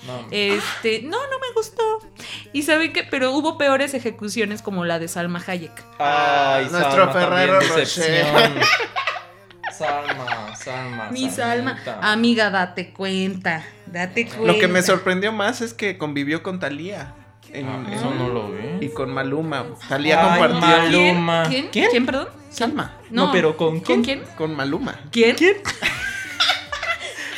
Speaker 2: No.
Speaker 1: Este, no, no me gustó. Y saben que, pero hubo peores ejecuciones como la de Salma Hayek.
Speaker 2: Ay,
Speaker 3: Nuestro
Speaker 2: Salma,
Speaker 3: Ferrero Rocher.
Speaker 2: Salma, Salma.
Speaker 1: Mi Salma,
Speaker 2: Salmita.
Speaker 1: amiga, date cuenta, date cuenta.
Speaker 3: Lo que me sorprendió más es que convivió con Talía.
Speaker 2: Ah, eso no lo vi.
Speaker 3: Y con Maluma. Talía
Speaker 2: Ay,
Speaker 3: compartió.
Speaker 2: Mal-
Speaker 1: ¿Quién?
Speaker 2: Maluma.
Speaker 1: ¿Quién?
Speaker 2: ¿Quién?
Speaker 1: ¿Quién, perdón?
Speaker 3: Salma.
Speaker 1: No,
Speaker 2: No, pero ¿con
Speaker 1: ¿Con
Speaker 2: quién?
Speaker 1: quién?
Speaker 3: Con Maluma.
Speaker 1: ¿Quién?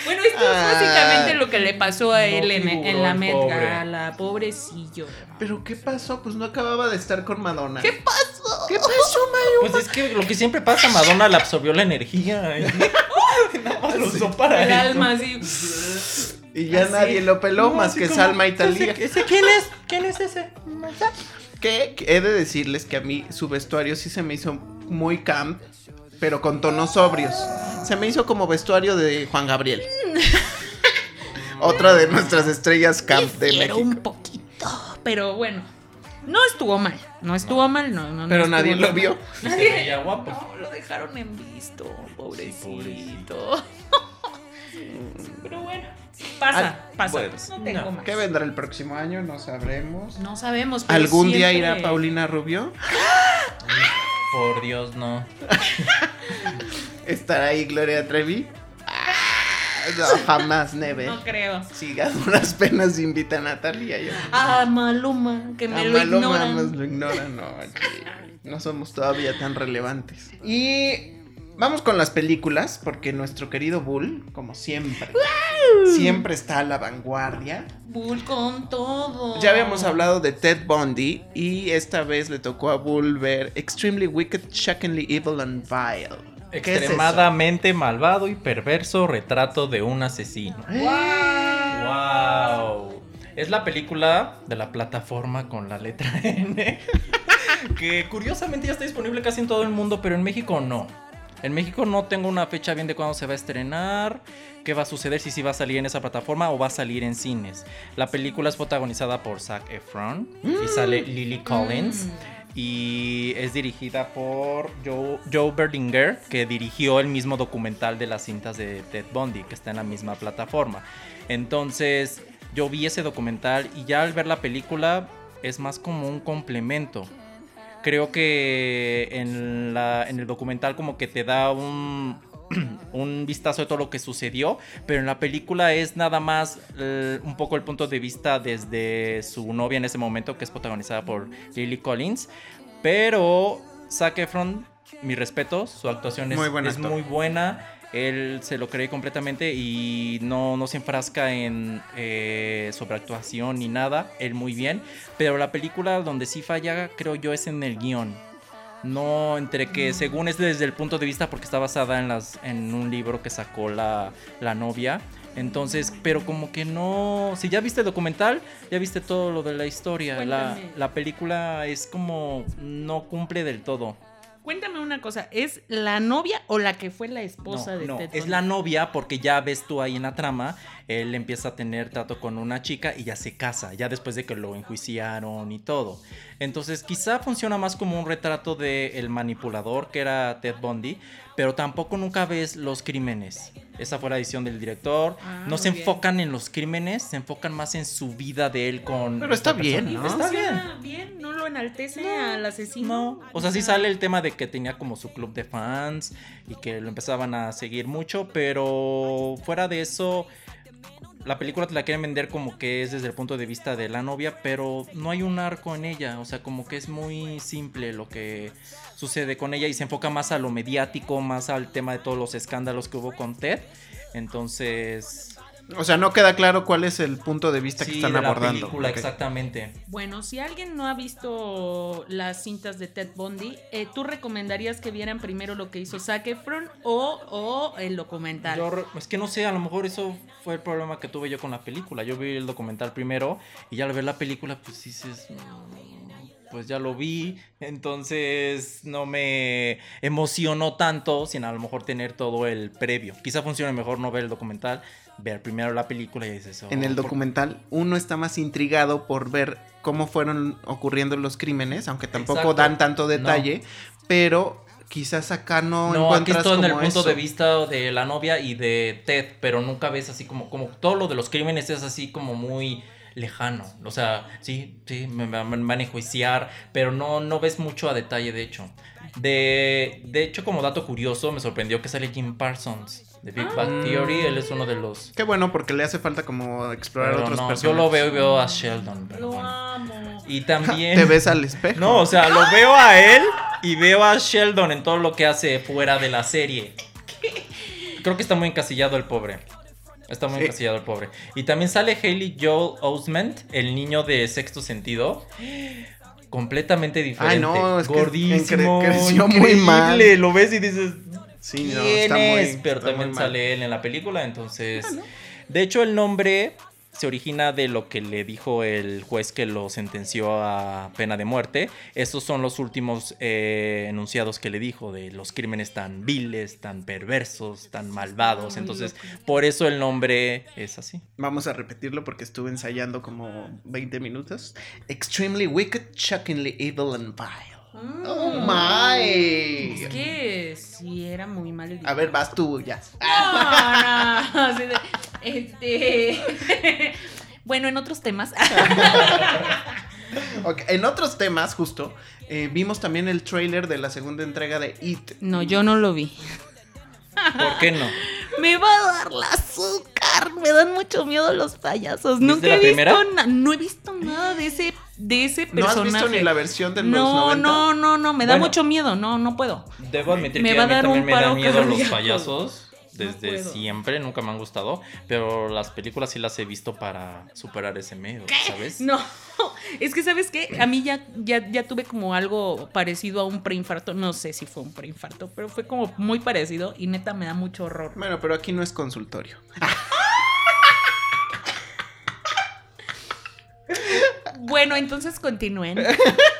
Speaker 1: Bueno, esto es
Speaker 3: Ah.
Speaker 1: básicamente lo que le pasó a
Speaker 2: No
Speaker 1: él en, en la Met
Speaker 2: pobre.
Speaker 1: Gala, pobrecillo.
Speaker 3: ¿Pero qué pasó? Pues no acababa de estar con Madonna.
Speaker 1: ¿Qué pasó?
Speaker 3: ¿Qué pasó, Mayo?
Speaker 2: Pues es que lo que siempre pasa, Madonna le absorbió la energía. y Nada más lo usó para
Speaker 1: El alma así.
Speaker 3: Y ya
Speaker 1: Así.
Speaker 3: nadie lo peló
Speaker 2: No,
Speaker 3: más que
Speaker 2: como,
Speaker 3: Salma y
Speaker 2: ¿ese-
Speaker 3: Talía.
Speaker 2: ¿Ese quién es? ¿Quién es ese?
Speaker 3: Que he de decirles que a mí su vestuario sí se me hizo muy camp, pero con tonos sobrios. Se me hizo como vestuario de Juan Gabriel. Otra de nuestras estrellas camp de México.
Speaker 1: un poquito. Pero bueno, no estuvo mal. No estuvo mal, no. no
Speaker 3: Pero
Speaker 1: no
Speaker 3: nadie lo
Speaker 1: mal.
Speaker 3: vio.
Speaker 2: Se
Speaker 1: Nadie.
Speaker 2: veía guapo.
Speaker 1: No, lo dejaron en visto, pobrecito.
Speaker 2: pobrecito.
Speaker 1: Pero bueno, pasa, pasa.
Speaker 3: bueno.
Speaker 1: no tengo
Speaker 2: No.
Speaker 1: más.
Speaker 3: ¿Qué vendrá el próximo año? No sabremos.
Speaker 1: No sabemos. pero
Speaker 3: ¿Algún día irá Paulina Rubio?
Speaker 2: Por Dios, no.
Speaker 3: ¿Estará ahí Gloria Trevi? Ah, No, jamás, Neve.
Speaker 1: No creo.
Speaker 3: Si a duras penas invitan a Talía. Yo.
Speaker 1: Ah, Maluma, que me
Speaker 3: A
Speaker 1: lo
Speaker 3: Maluma
Speaker 1: ignoran.
Speaker 3: nos lo ignoran, no, aquí no somos todavía tan relevantes. Y vamos con las películas, porque nuestro querido Bull, como siempre, siempre está a la vanguardia.
Speaker 1: Bull con todo.
Speaker 3: Ya habíamos hablado de Ted Bundy y esta vez le tocó a Bull ver Extremely Wicked, Shockingly Evil and Vile.
Speaker 2: Extremadamente malvado y perverso retrato de un asesino. ¡Wow! Es la película de la plataforma con la letra N. que curiosamente ya está disponible casi en todo el mundo, pero en México no. En México no tengo una fecha bien de cuándo se va a estrenar, qué va a suceder, si sí va a salir en esa plataforma o va a salir en cines. La película es protagonizada por Zac Efron y sale Lily Collins. Y es dirigida por Joe, Joe Berlinger, que dirigió el mismo documental de las cintas de Ted Bundy, que está en la misma plataforma. Entonces, yo vi ese documental y ya al ver la película es más como un complemento. Creo que en, la, en el documental como que te da un, un vistazo de todo lo que sucedió, pero en la película es nada más eh, un poco el punto de vista desde su novia en ese momento, que es protagonizada por Lily Collins. Pero Zac Efron, mi respeto, su actuación es
Speaker 3: muy
Speaker 2: buena. Él se lo cree completamente y no, no se enfrasca en eh, sobreactuación ni nada. Él muy bien. Pero la película donde sí falla, creo yo, es en el guion. No, entre que según es desde el punto de vista porque está basada en las en un libro que sacó la, la novia. Entonces, pero como que no. Si ya viste el documental, ya viste todo lo de la historia. La, la película es como. no cumple del todo.
Speaker 1: Cuéntame una cosa, ¿es la novia o la que fue la esposa
Speaker 2: No,
Speaker 1: de
Speaker 2: no,
Speaker 1: Ted
Speaker 2: es la novia porque ya ves tú ahí en la trama, él empieza a tener trato con una chica y ya se casa, ya después de que lo enjuiciaron y todo. Entonces quizá funciona más como un retrato de el manipulador que era Ted Bundy, pero tampoco nunca ves los crímenes. Esa fue la edición del director.
Speaker 1: Ah,
Speaker 2: no se
Speaker 1: bien.
Speaker 2: enfocan en los crímenes, se enfocan más en su vida de él con...
Speaker 3: Pero está bien,
Speaker 2: persona.
Speaker 3: ¿no?
Speaker 2: Está bien.
Speaker 1: Bien, no lo enaltece al asesino.
Speaker 2: No, o sea, sí sale el tema de que tenía como su club de fans y que lo empezaban a seguir mucho, pero fuera de eso, la película te la quieren vender como que es desde el punto de vista de la novia, pero no hay un arco en ella, o sea, como que es muy simple lo que sucede con ella y se enfoca más a lo mediático, más al tema de todos los escándalos que hubo con Ted. Entonces,
Speaker 3: O sea, no queda claro cuál es el punto de vista que
Speaker 2: sí,
Speaker 3: están
Speaker 2: de la
Speaker 3: abordando.
Speaker 2: película, exactamente.
Speaker 1: Bueno, si alguien no ha visto las cintas de Ted Bundy, eh, ¿tú recomendarías que vieran primero lo que hizo Zac Efron o, o el documental?
Speaker 2: Yo es que no sé, a lo mejor eso fue el problema que tuve yo con la película. Yo vi el documental primero y ya al ver la película, pues dices, "Mm, pues ya lo vi, entonces no me emocionó tanto sin a lo mejor tener todo el previo. Quizá funcione mejor no ver el documental, ver primero la película y dices, "Oh,
Speaker 3: En el
Speaker 2: ¿por-
Speaker 3: documental uno está más intrigado por ver cómo fueron ocurriendo los crímenes, aunque tampoco
Speaker 2: Exacto.
Speaker 3: dan tanto detalle, pero quizás acá no,
Speaker 2: No, aquí
Speaker 3: encuentras
Speaker 2: estoy en el punto
Speaker 3: eso.
Speaker 2: de vista de la novia y de Ted, pero nunca ves así como, como todo lo de los crímenes es así como muy lejano. O sea, sí, sí, me, me- me van a enjuiciar, pero no, no ves mucho a detalle, de hecho. De, de hecho, como dato curioso, me sorprendió que sale Jim Parsons de Big Bang Theory. Él es uno de los...
Speaker 3: Qué bueno, porque le hace falta como explorar
Speaker 2: pero
Speaker 3: otros
Speaker 2: no,
Speaker 3: personajes.
Speaker 2: yo lo veo y veo a Sheldon. pero
Speaker 1: Lo
Speaker 2: bueno.
Speaker 1: amo.
Speaker 2: Y también...
Speaker 3: Te ves al espejo.
Speaker 2: No, o sea, lo veo a él y veo a Sheldon en todo lo que hace fuera de la serie. Creo que está muy encasillado el pobre. Está muy
Speaker 3: Sí.
Speaker 2: encasillado el pobre. Y también sale Haley Joel Osment, el niño de sexto sentido. Completamente diferente.
Speaker 3: Ay, no, es que
Speaker 2: Gordísimo.
Speaker 3: cre- creció muy mal.
Speaker 2: Lo ves y dices.
Speaker 3: Sí, no,
Speaker 2: ¿Quién
Speaker 3: está muy-?
Speaker 2: Pero
Speaker 3: está
Speaker 2: también
Speaker 3: muy
Speaker 2: sale él en la película, entonces... De hecho, el nombre se origina de lo que le dijo el juez que lo sentenció a pena de muerte. Estos son los últimos eh, enunciados que le dijo de los crímenes tan viles, tan perversos, tan malvados. Entonces, por eso el nombre es así.
Speaker 3: Vamos a repetirlo porque estuve ensayando como 20 minutos. Extremely wicked, shockingly evil and vile.
Speaker 1: Mm.
Speaker 3: Oh my.
Speaker 1: Es que sí, era muy mal.
Speaker 3: A ver, vas tú ya.
Speaker 1: No, no, este. bueno, en otros temas.
Speaker 3: Ok, En otros temas, justo, eh, vimos también el trailer de la segunda entrega de It.
Speaker 1: No, yo no lo vi.
Speaker 2: ¿Por qué no?
Speaker 1: Me va a dar la azúcar. Me dan mucho miedo los payasos.
Speaker 2: ¿Viste
Speaker 1: Nunca
Speaker 2: la
Speaker 1: he visto
Speaker 2: primera?
Speaker 1: na- no he visto nada de ese de ese
Speaker 3: ¿No has
Speaker 1: personaje.
Speaker 3: visto ni la versión de los
Speaker 1: no,
Speaker 3: 90?
Speaker 1: no, no, no, me da
Speaker 2: Bueno.
Speaker 1: mucho miedo. No, no puedo.
Speaker 2: Debo admitir
Speaker 1: Me
Speaker 2: que
Speaker 1: va
Speaker 2: a mí
Speaker 1: dar
Speaker 2: también
Speaker 1: un
Speaker 2: me dan
Speaker 1: paro
Speaker 2: miedo los payasos. Desde siempre, nunca me han gustado. Pero las películas sí las he visto para superar ese miedo, ¿sabes?
Speaker 1: No, es que sabes qué, a mí ya, ya, ya tuve como algo parecido a un preinfarto, no sé si fue un preinfarto, pero fue como muy parecido y neta me da mucho horror.
Speaker 3: Bueno, pero aquí no es consultorio.
Speaker 1: Bueno, entonces continúen.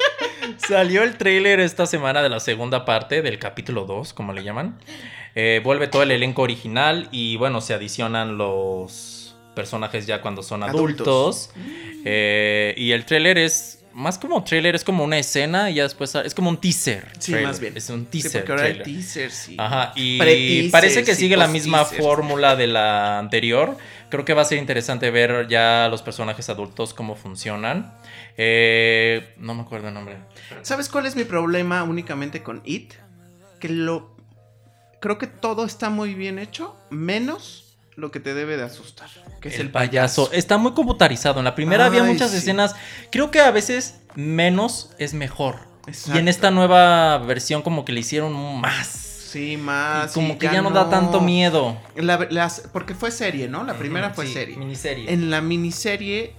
Speaker 2: Salió el tráiler esta semana de la segunda parte del capítulo 2, como le llaman. Eh, vuelve todo el elenco original y bueno, se adicionan los personajes ya cuando son adultos.
Speaker 3: Adultos.
Speaker 2: Eh, y el tráiler es más como tráiler, es como una escena y ya después es como un teaser.
Speaker 3: Sí, más bien.
Speaker 2: Es un
Speaker 3: Sí,
Speaker 2: teaser.
Speaker 3: porque ahora hay teasers, sí.
Speaker 2: Ajá, y parece que sigue la misma fórmula de la anterior. Creo que va a ser interesante ver ya los personajes adultos cómo funcionan. Eh, no me acuerdo el nombre.
Speaker 3: ¿Sabes cuál es mi problema únicamente con It? Que lo. Creo que todo está muy bien hecho, menos lo que te debe de asustar, que es
Speaker 2: el, payaso. Está muy computarizado. En la primera había muchas
Speaker 3: sí.
Speaker 2: escenas. Creo que a veces menos es mejor. Y en
Speaker 3: Exacto.
Speaker 2: esta nueva versión como que le hicieron más.
Speaker 3: Sí, más.
Speaker 2: Y como
Speaker 3: y
Speaker 2: que ya no da tanto miedo.
Speaker 3: La- las- porque fue serie, ¿no? La primera fue
Speaker 2: sí,
Speaker 3: serie.
Speaker 2: Miniserie.
Speaker 3: En la miniserie,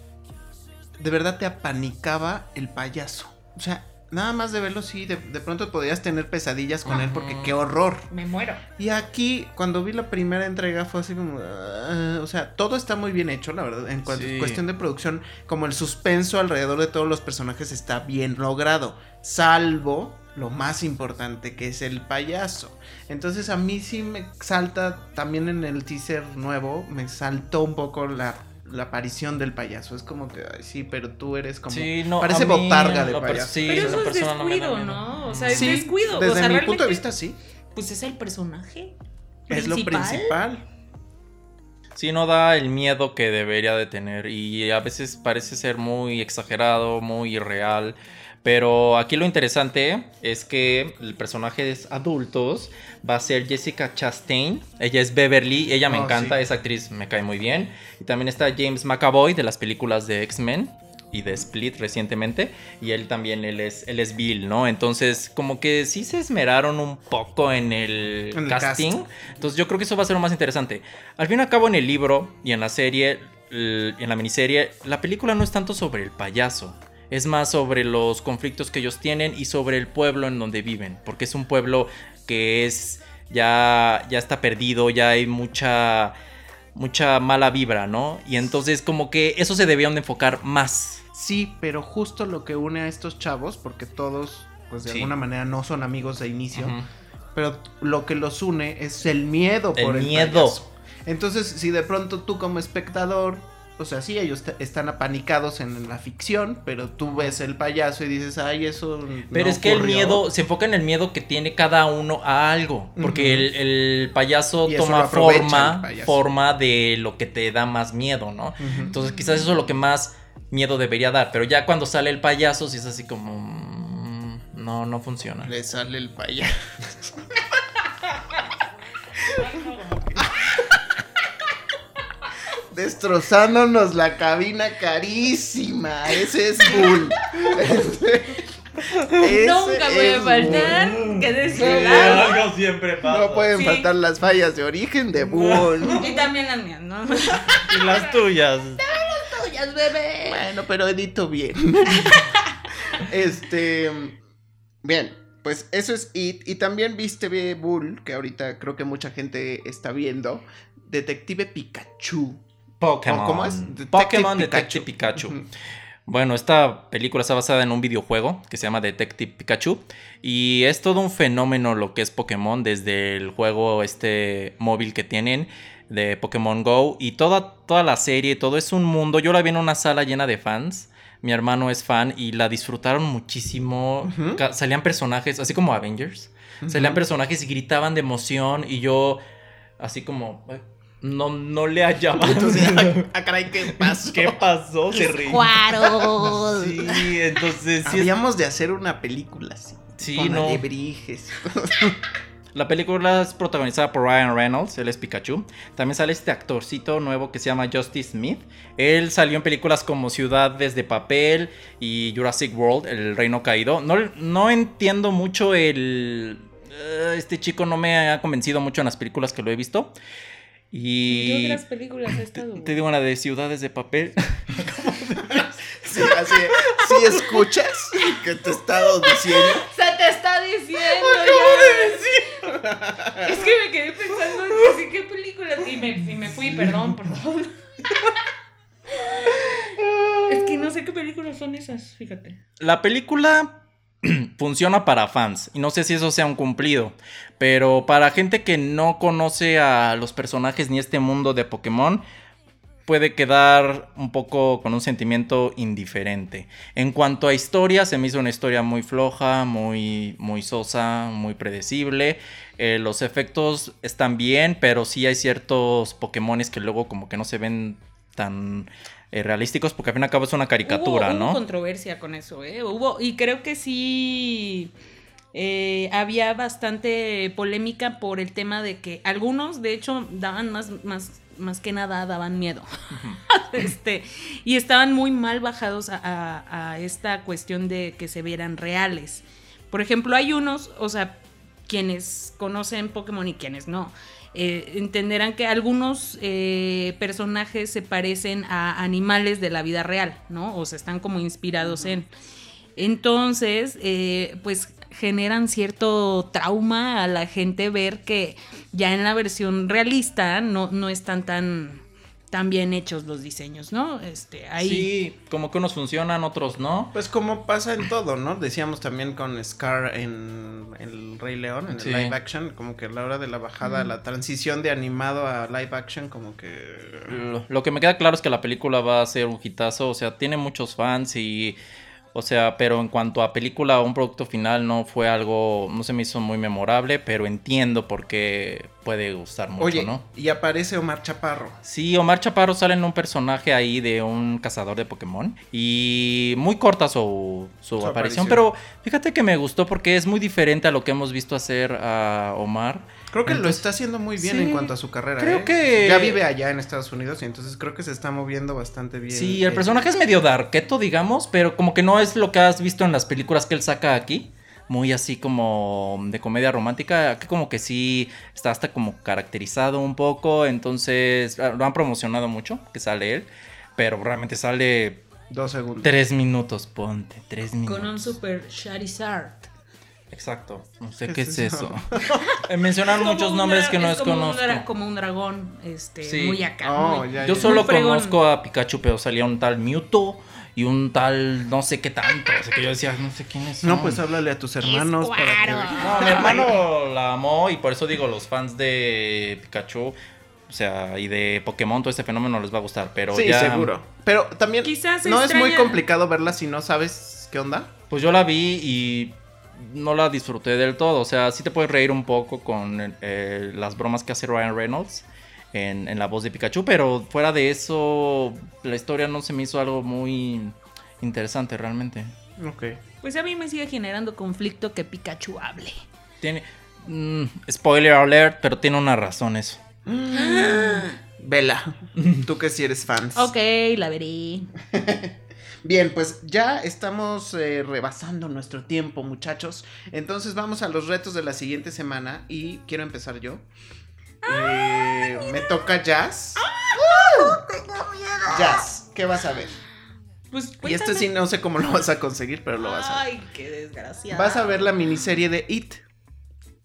Speaker 3: de verdad te apanicaba el payaso. O sea, nada más de verlo, sí, de, de pronto podías tener pesadillas con él porque qué horror.
Speaker 1: Me muero.
Speaker 3: Y aquí, cuando vi la primera entrega, fue así como. ah, o sea, todo está muy bien hecho, la verdad. En cuanto
Speaker 2: Sí.
Speaker 3: cuestión de producción, como el suspenso alrededor de todos los personajes está bien logrado. Salvo lo más importante, que es el payaso. Entonces, a mí sí me salta también en el teaser nuevo, me saltó un poco la. La aparición del payaso es como que, ay, sí, pero tú eres como.
Speaker 2: Sí, no,
Speaker 3: parece
Speaker 2: a mí
Speaker 3: botarga de payaso.
Speaker 2: sí,
Speaker 1: Pero eso es
Speaker 2: no
Speaker 1: descuido. ¿no? O sea, es
Speaker 3: Sí,
Speaker 1: descuido.
Speaker 3: Desde
Speaker 1: o sea,
Speaker 3: mi punto de vista, sí.
Speaker 1: Pues es el personaje.
Speaker 3: Es lo principal.
Speaker 2: Sí, no da el miedo que debería de tener y a veces parece ser muy exagerado, muy irreal. Pero aquí lo interesante es que el personaje de adultos va a ser Jessica Chastain. Ella es Beverly, ella me
Speaker 3: Oh,
Speaker 2: encanta,
Speaker 3: sí.
Speaker 2: esa actriz me cae muy bien. Y también está James McAvoy de las películas de X-Men y de Split recientemente. Y él también, él es, él es Bill, ¿no? Entonces, como que sí se esmeraron un poco en el,
Speaker 3: En el
Speaker 2: casting.
Speaker 3: cast.
Speaker 2: Entonces yo creo que eso va a ser lo más interesante. Al fin y al cabo en el libro y en la serie, en la miniserie, la película no es tanto sobre el payaso. Es más sobre los conflictos que ellos tienen y sobre el pueblo en donde viven. Porque es un pueblo que es ya, ya está perdido, ya hay mucha, mucha mala vibra, ¿no? Y entonces como que eso se debían de enfocar más.
Speaker 3: Sí, pero justo lo que une a estos chavos, porque todos, pues de
Speaker 2: Sí.
Speaker 3: alguna manera no son amigos de inicio, pero lo que los une es el miedo
Speaker 2: El
Speaker 3: por el
Speaker 2: miedo.
Speaker 3: payaso. Entonces, si de pronto tú como espectador, o sea, sí, ellos están apanicados en la ficción, pero tú ves el payaso y dices, ay, eso.
Speaker 2: Pero
Speaker 3: no
Speaker 2: es que el
Speaker 3: ocurrió".
Speaker 2: miedo se enfoca en el miedo que tiene cada uno a algo. Porque el, el payaso toma forma,
Speaker 3: payaso.
Speaker 2: forma de lo que te da más miedo, ¿no? Entonces quizás eso es lo que más miedo debería dar. Pero ya cuando sale el payaso, sí es así como. mm, No, no funciona.
Speaker 3: Le sale el payaso. Destrozándonos la cabina carísima. Ese es Bull. Ese-
Speaker 1: Nunca puede
Speaker 3: es
Speaker 1: faltar que de su lado.
Speaker 2: Algo siempre
Speaker 3: No pueden
Speaker 1: Sí.
Speaker 3: faltar las fallas de origen de Bull.
Speaker 1: Y también las mías, ¿no?
Speaker 2: Y las tuyas.
Speaker 1: Tuyas, bebé.
Speaker 3: Bueno, pero edito bien. este. Bien, pues eso es It. Y también viste Bull, que ahorita creo que mucha gente está viendo. Detective Pikachu.
Speaker 2: Pokémon.
Speaker 3: ¿O cómo es?
Speaker 2: Pokémon
Speaker 3: Detective
Speaker 2: Pikachu. Bueno, esta película está basada en un videojuego que se llama Detective Pikachu y es todo un fenómeno lo que es Pokémon desde el juego este móvil que tienen de Pokémon Go y toda, toda la serie, todo es un mundo. Yo la vi en una sala llena de fans. Mi hermano es fan y la disfrutaron muchísimo. Salían personajes, así como Avengers. Salían personajes y gritaban de emoción y yo así como "Ay, no, no le hallaba.
Speaker 3: Entonces, ah, caray, ¿qué pasó?
Speaker 2: ¿Qué pasó? Se.
Speaker 1: Cuaros.
Speaker 2: Sí, entonces sí. es-
Speaker 3: Habíamos de hacer una película así.
Speaker 2: Sí,
Speaker 3: con
Speaker 2: no.
Speaker 3: alebrijes.
Speaker 2: La película es protagonizada por Ryan Reynolds, él es Pikachu. También sale este actorcito nuevo que se llama Justice Smith. Él salió en películas como Ciudades de Papel y Jurassic World, El Reino Caído. No, no entiendo mucho el... eh, Este chico no me ha convencido mucho en las películas que lo he visto.
Speaker 1: ¿Qué
Speaker 2: Y...
Speaker 1: otras películas ha estado?
Speaker 2: Te digo una de Ciudades de Papel.
Speaker 3: Sí, así. Si escuchas que te he estado diciendo.
Speaker 1: Se te está diciendo. ya. Es que me quedé pensando sí, qué película. Y me, y me fui, perdón, perdón. Es que no sé qué películas son esas, fíjate.
Speaker 2: La película funciona para fans y no sé si eso sea un cumplido, pero para gente que no conoce a los personajes ni este mundo de Pokémon puede quedar un poco con un sentimiento indiferente. En cuanto a historia, se me hizo una historia muy floja, muy muy sosa, muy predecible. Eh, los efectos están bien, pero sí hay ciertos Pokémones que luego como que no se ven tan eh, realísticos porque al fin y al cabo es una caricatura,
Speaker 1: hubo,
Speaker 2: ¿no?
Speaker 1: Hubo controversia con eso, ¿eh? Hubo, y creo que sí eh, había bastante polémica por el tema de que algunos, de hecho, daban más, más, más que nada, daban miedo. este, y estaban muy mal bajados a, a- a esta cuestión de que se vieran reales. Por ejemplo, hay unos, o sea, quienes conocen Pokémon y quienes no, eh, entenderán que algunos eh, personajes se parecen a animales de la vida real, ¿no? O se están como inspirados en. Entonces, eh, pues generan cierto trauma a la gente ver que ya en la versión realista no, no están tan, tan bien hechos los diseños, ¿no? Este, ahí.
Speaker 2: Sí, como que unos funcionan, otros no.
Speaker 3: Pues como pasa en todo, ¿no? Decíamos también con Scar en El Rey León, en el live action, como que a la hora de la bajada, la transición de animado a live action, como que...
Speaker 2: Lo, lo que me queda claro es que la película va a ser un hitazo, o sea, tiene muchos fans y, o sea, pero en cuanto a película o un producto final no fue algo, no se me hizo muy memorable, pero entiendo por qué puede gustar mucho,
Speaker 3: Oye,
Speaker 2: ¿no?
Speaker 3: y aparece Omar Chaparro.
Speaker 2: Sí, Omar Chaparro sale en un personaje ahí de un cazador de Pokémon. Y muy corta su, su,
Speaker 3: Su
Speaker 2: aparición,
Speaker 3: aparición.
Speaker 2: Pero fíjate que me gustó porque es muy diferente a lo que hemos visto hacer a Omar.
Speaker 3: Creo que lo está haciendo muy bien
Speaker 2: sí,
Speaker 3: en cuanto a su carrera.
Speaker 2: creo
Speaker 3: ¿eh?
Speaker 2: que-
Speaker 3: Ya vive allá en Estados Unidos y entonces creo que se está moviendo bastante bien.
Speaker 2: Sí, el
Speaker 3: Eh,
Speaker 2: personaje es medio darketo, digamos, pero como que no es lo que has visto en las películas que él saca aquí. Muy así como de comedia romántica. Aquí como que sí está hasta como caracterizado un poco. Entonces ah, lo han promocionado mucho que sale él. Pero realmente sale
Speaker 3: Dos segundos.
Speaker 2: tres minutos, ponte, tres minutos.
Speaker 1: Con un super Charizard.
Speaker 2: Exacto. No sé
Speaker 3: ¿Qué
Speaker 2: qué,
Speaker 3: es
Speaker 2: es
Speaker 3: eso?
Speaker 2: eso. Eh, Mencionaron muchos
Speaker 1: un
Speaker 2: nombres que no
Speaker 1: es como un
Speaker 2: desconozco.
Speaker 1: dra- como un dragón, este,
Speaker 2: Sí.
Speaker 1: muy acá.
Speaker 3: Oh,
Speaker 1: muy-
Speaker 3: ya,
Speaker 2: Yo solo conozco a Pikachu, pero salía un tal Mewtwo y un tal no sé qué tanto. O sea que yo decía, no sé quiénes son.
Speaker 3: No, pues háblale a tus hermanos. para que-
Speaker 2: No, mi hermano la amó y por eso digo, los fans de Pikachu, o sea, y de Pokémon, todo este fenómeno les va a gustar, pero
Speaker 3: Sí,
Speaker 2: ya...
Speaker 3: seguro. Pero también
Speaker 1: Quizás
Speaker 3: no es muy complicado verla si no sabes qué onda.
Speaker 2: Pues yo la vi y no la disfruté del todo, o sea, sí te puedes reír un poco con eh, las bromas que hace Ryan Reynolds en, en la voz de Pikachu, pero fuera de eso, la historia no se me hizo algo muy interesante realmente.
Speaker 3: Ok.
Speaker 1: Pues a mí me sigue generando conflicto que Pikachu hable.
Speaker 2: Tiene... mm, spoiler alert, pero tiene una razón eso.
Speaker 3: Vela, tú que si eres fan.
Speaker 1: Ok, la veré.
Speaker 3: Bien, pues ya estamos eh, rebasando nuestro tiempo, muchachos. Entonces vamos a los retos de la siguiente semana y quiero empezar yo. Eh, me toca jazz. Jazz, ¿qué vas a ver?
Speaker 1: Pues
Speaker 3: Y esto sí no sé cómo lo vas a conseguir, pero lo vas a ver.
Speaker 1: Ay, qué desgraciado.
Speaker 3: Vas a ver la miniserie de It.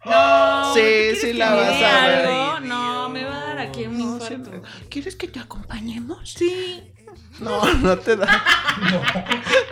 Speaker 1: No,
Speaker 3: Sí,
Speaker 1: ¿tú quieres
Speaker 3: sí la vas a ver.
Speaker 1: algo? No, me va a dar aquí un
Speaker 3: No,
Speaker 1: infarto.
Speaker 3: sí. ¿Quieres que te acompañemos?
Speaker 1: Sí.
Speaker 3: No, no te da. No.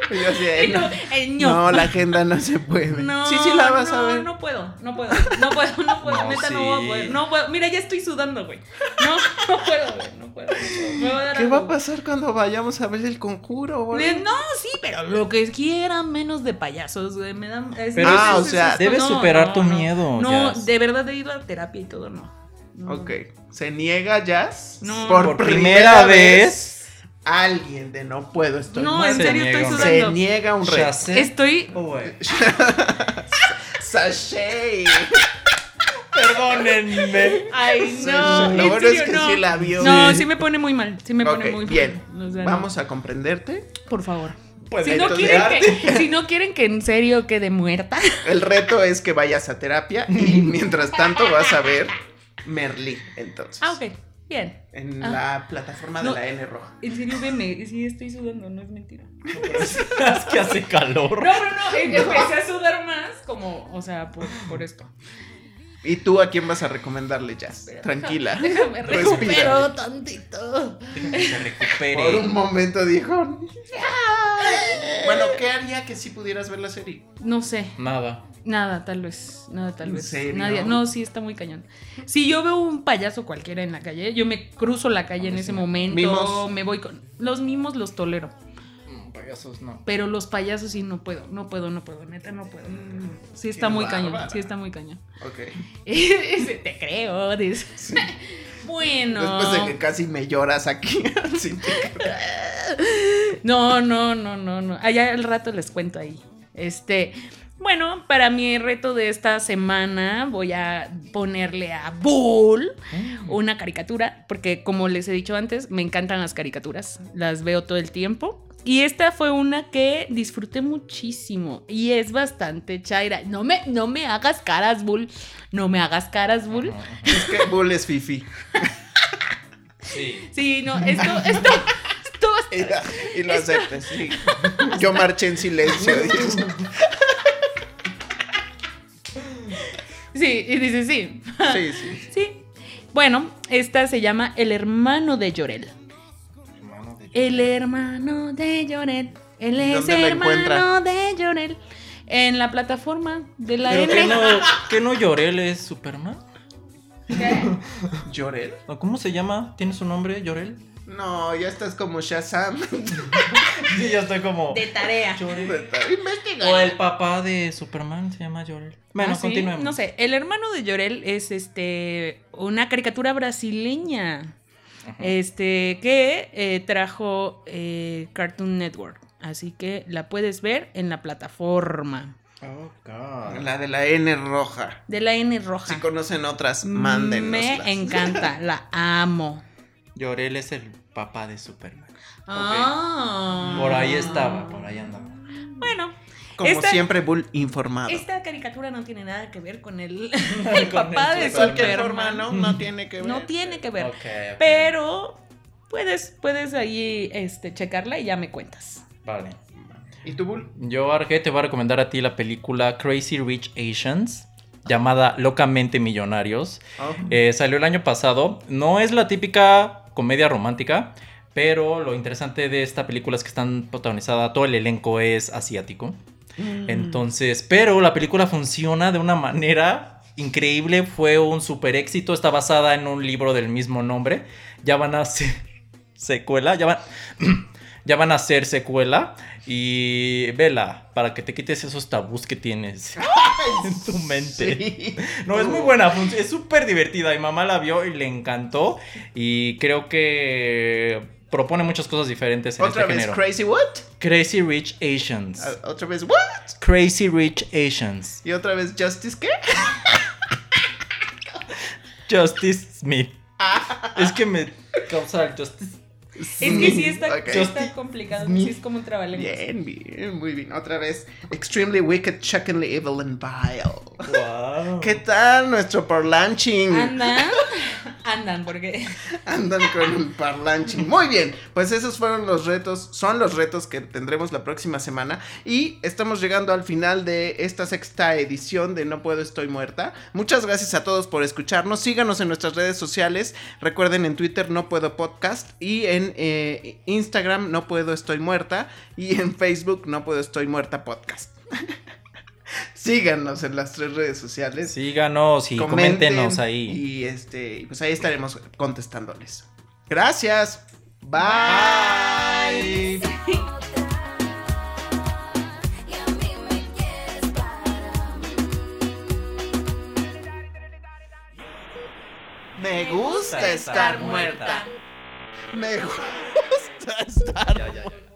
Speaker 3: Yo así de,
Speaker 1: El
Speaker 3: no.
Speaker 1: no, el ño.
Speaker 3: No, la agenda no se puede.
Speaker 1: No,
Speaker 3: sí, sí la vas
Speaker 1: no,
Speaker 3: a ver.
Speaker 1: No puedo, no puedo, no puedo, no puedo,
Speaker 2: No,
Speaker 1: neta no voy a poder, no puedo. Mira, ya estoy sudando, güey. No, no puedo, güey, no puedo. no puedo. Me va a dar
Speaker 3: ¿Qué va a pasar cuando vayamos a ver el conjuro? güey?
Speaker 1: No, sí, pero lo que quieran menos de payasos, güey. Me dan. es-
Speaker 2: Pero
Speaker 3: Ah,
Speaker 1: es-
Speaker 3: o sea,
Speaker 1: es-
Speaker 2: debes superar tu miedo,
Speaker 1: No,
Speaker 2: Jazz.
Speaker 1: de verdad he ido a terapia y todo, no. No.
Speaker 3: Ok. ¿Se niega Jazz?
Speaker 1: No.
Speaker 3: Por,
Speaker 2: Por
Speaker 3: primera
Speaker 2: primera
Speaker 3: vez. Alguien de no puedo, estoy
Speaker 1: No,
Speaker 3: muerto.
Speaker 1: en serio
Speaker 2: Se
Speaker 1: estoy
Speaker 2: niega.
Speaker 3: Se
Speaker 1: sudando.
Speaker 3: niega un reto.
Speaker 1: Estoy.
Speaker 3: Sashay.
Speaker 2: Perdónenme.
Speaker 1: Ay, no.
Speaker 3: Lo
Speaker 1: en
Speaker 3: bueno es que
Speaker 1: no.
Speaker 3: sí la vio.
Speaker 1: No,
Speaker 3: Sí.
Speaker 1: me pone muy mal. Sí me pone muy
Speaker 3: bien.
Speaker 1: mal. No.
Speaker 3: Vamos a comprenderte.
Speaker 1: Por favor.
Speaker 3: Pues
Speaker 1: Si no, quieren que, si no quieren que en serio quede muerta.
Speaker 3: El reto es que vayas a terapia y mientras tanto vas a ver Merlí, entonces.
Speaker 1: Ah, ok. Bien.
Speaker 3: En
Speaker 1: Ah.
Speaker 3: la plataforma de
Speaker 1: No.
Speaker 3: la N roja.
Speaker 1: En serio, veme. Sí, estoy sudando, no es mentira.
Speaker 2: es que hace calor.
Speaker 1: No, no, no. em- Empecé a sudar más como, o sea, por, por esto.
Speaker 3: ¿Y tú a quién vas a recomendarle, Jazz? Tranquila.
Speaker 1: Déjame
Speaker 3: Respira.
Speaker 1: recupero tantito.
Speaker 2: Que se recupere.
Speaker 3: Por un momento dijo. Bueno, ¿qué haría que si pudieras ver la serie?
Speaker 1: No sé.
Speaker 2: Nada.
Speaker 1: Nada, tal vez. Nada, tal
Speaker 3: ¿En
Speaker 1: vez.
Speaker 3: serio?
Speaker 1: Nadie, no, sí, está muy cañón. Si yo veo un payaso cualquiera en la calle, yo me cruzo la calle en ese momento.
Speaker 3: ¿Mimos?
Speaker 1: Me voy con. Los mimos los tolero.
Speaker 2: Mm, Payasos no.
Speaker 1: Pero los payasos sí no puedo. No puedo, no puedo. Neta, no puedo. Sí está
Speaker 3: Qué
Speaker 1: muy
Speaker 3: bárbara.
Speaker 1: cañón. Sí está muy cañón.
Speaker 3: Ok.
Speaker 1: Te creo. dice. Bueno.
Speaker 3: Después de que casi me lloras aquí.
Speaker 1: No, no, no, no, no. Allá al rato les cuento ahí. Este, bueno, para mi reto de esta semana voy a ponerle a Bull una caricatura, porque como les he dicho antes, me encantan las caricaturas, las veo todo el tiempo. Y esta fue una que disfruté muchísimo y es bastante chaira. No me, no me hagas caras, Bull. No me hagas caras, Bull.
Speaker 3: Es que Bull es Fifi.
Speaker 2: Sí.
Speaker 1: Sí, no, esto, esto, esto
Speaker 3: y, lo aceptes, sí. Yo marché en silencio.
Speaker 1: Sí, y dice sí.
Speaker 3: Sí, sí.
Speaker 1: Sí. Bueno, esta se llama El hermano de Llorel. El hermano de Llorel. Él es
Speaker 3: ¿Dónde la
Speaker 1: hermano de Llorel. En la plataforma de la
Speaker 2: ¿Pero
Speaker 1: N.
Speaker 2: que no, que no Llorel es Superman?
Speaker 3: ¿Llorel?
Speaker 2: ¿O ¿Cómo se llama? ¿Tiene su nombre, Llorel?
Speaker 3: No, ya estás como Shazam.
Speaker 2: Sí, yo estoy como...
Speaker 1: De tarea.
Speaker 3: Investiga.
Speaker 2: O el papá de Superman se llama Llorel. Bueno,
Speaker 1: Ah, ¿sí?
Speaker 2: continuemos.
Speaker 1: No sé, el hermano de Llorel es este una caricatura brasileña. Este que eh, trajo eh, Cartoon Network. Así que la puedes ver en la plataforma
Speaker 2: Oh, God.
Speaker 3: La de la N roja.
Speaker 1: de la N roja.
Speaker 3: Si conocen otras, mándenos.
Speaker 1: Me encanta, la amo.
Speaker 2: Llorel es el papá de Superman.
Speaker 1: Ah.
Speaker 2: Por ahí estaba, por ahí andaba.
Speaker 1: Bueno,
Speaker 3: Como
Speaker 1: esta,
Speaker 3: siempre, Bull informado.
Speaker 1: esta caricatura no tiene nada que ver con el,
Speaker 2: Con
Speaker 1: el papá
Speaker 2: el
Speaker 1: de Superman.
Speaker 3: forma, ¿no? No tiene que ver.
Speaker 1: No tiene que ver. Pero puedes, puedes ahí este, checarla y ya me cuentas.
Speaker 2: Vale.
Speaker 3: ¿Y tú, Bull?
Speaker 2: Yo, Arge, te voy a recomendar a ti la película Crazy Rich Asians, llamada Locamente Millonarios.
Speaker 3: Oh.
Speaker 2: Eh, salió el año pasado. No es la típica comedia romántica, pero lo interesante de esta película es que están protagonizada, todo el elenco es asiático. Entonces, pero la película funciona de una manera increíble, fue un super éxito, está basada en un libro del mismo nombre. Ya van a hacer secuela, ya van, ya van a hacer secuela y vela para que te quites esos tabús que tienes en tu mente.
Speaker 3: Sí.
Speaker 2: No, es muy buena, es súper divertida. Mi mamá la vio y le encantó. Y creo que propone muchas cosas diferentes en
Speaker 3: Otra
Speaker 2: este
Speaker 3: vez,
Speaker 2: género.
Speaker 3: Crazy What?
Speaker 2: Crazy Rich Asians.
Speaker 3: Ah, Otra vez, What?
Speaker 2: Crazy Rich Asians.
Speaker 3: Y otra vez, Justice ¿qué?
Speaker 2: Justice Smith. es que me causa el Justice.
Speaker 1: Es que sí está,
Speaker 3: Ok.
Speaker 1: sí está complicado, sí es como un trabalenguas.
Speaker 3: Bien, bien, muy bien. Otra vez, Extremely Wicked, Shockingly Evil and Vile.
Speaker 2: Wow.
Speaker 3: ¿Qué tal nuestro parlanching?
Speaker 1: Andan, andan, porque
Speaker 3: Andan con el parlanching. Muy bien, pues esos fueron los retos, son los retos que tendremos la próxima semana. Y estamos llegando al final de esta sexta edición de No Puedo Estoy Muerta. Muchas gracias a todos por escucharnos. Síganos en nuestras redes sociales. Recuerden en Twitter No Puedo Podcast y en eh, Instagram No Puedo Estoy Muerta y en Facebook No Puedo Estoy Muerta Podcast. Síganos en las tres redes sociales.
Speaker 2: Síganos y coméntenos ahí.
Speaker 3: Y este, pues ahí estaremos contestándoles. Gracias. Bye.
Speaker 5: Mí me
Speaker 3: gusta estar muerta. Me gusta estar
Speaker 2: ya.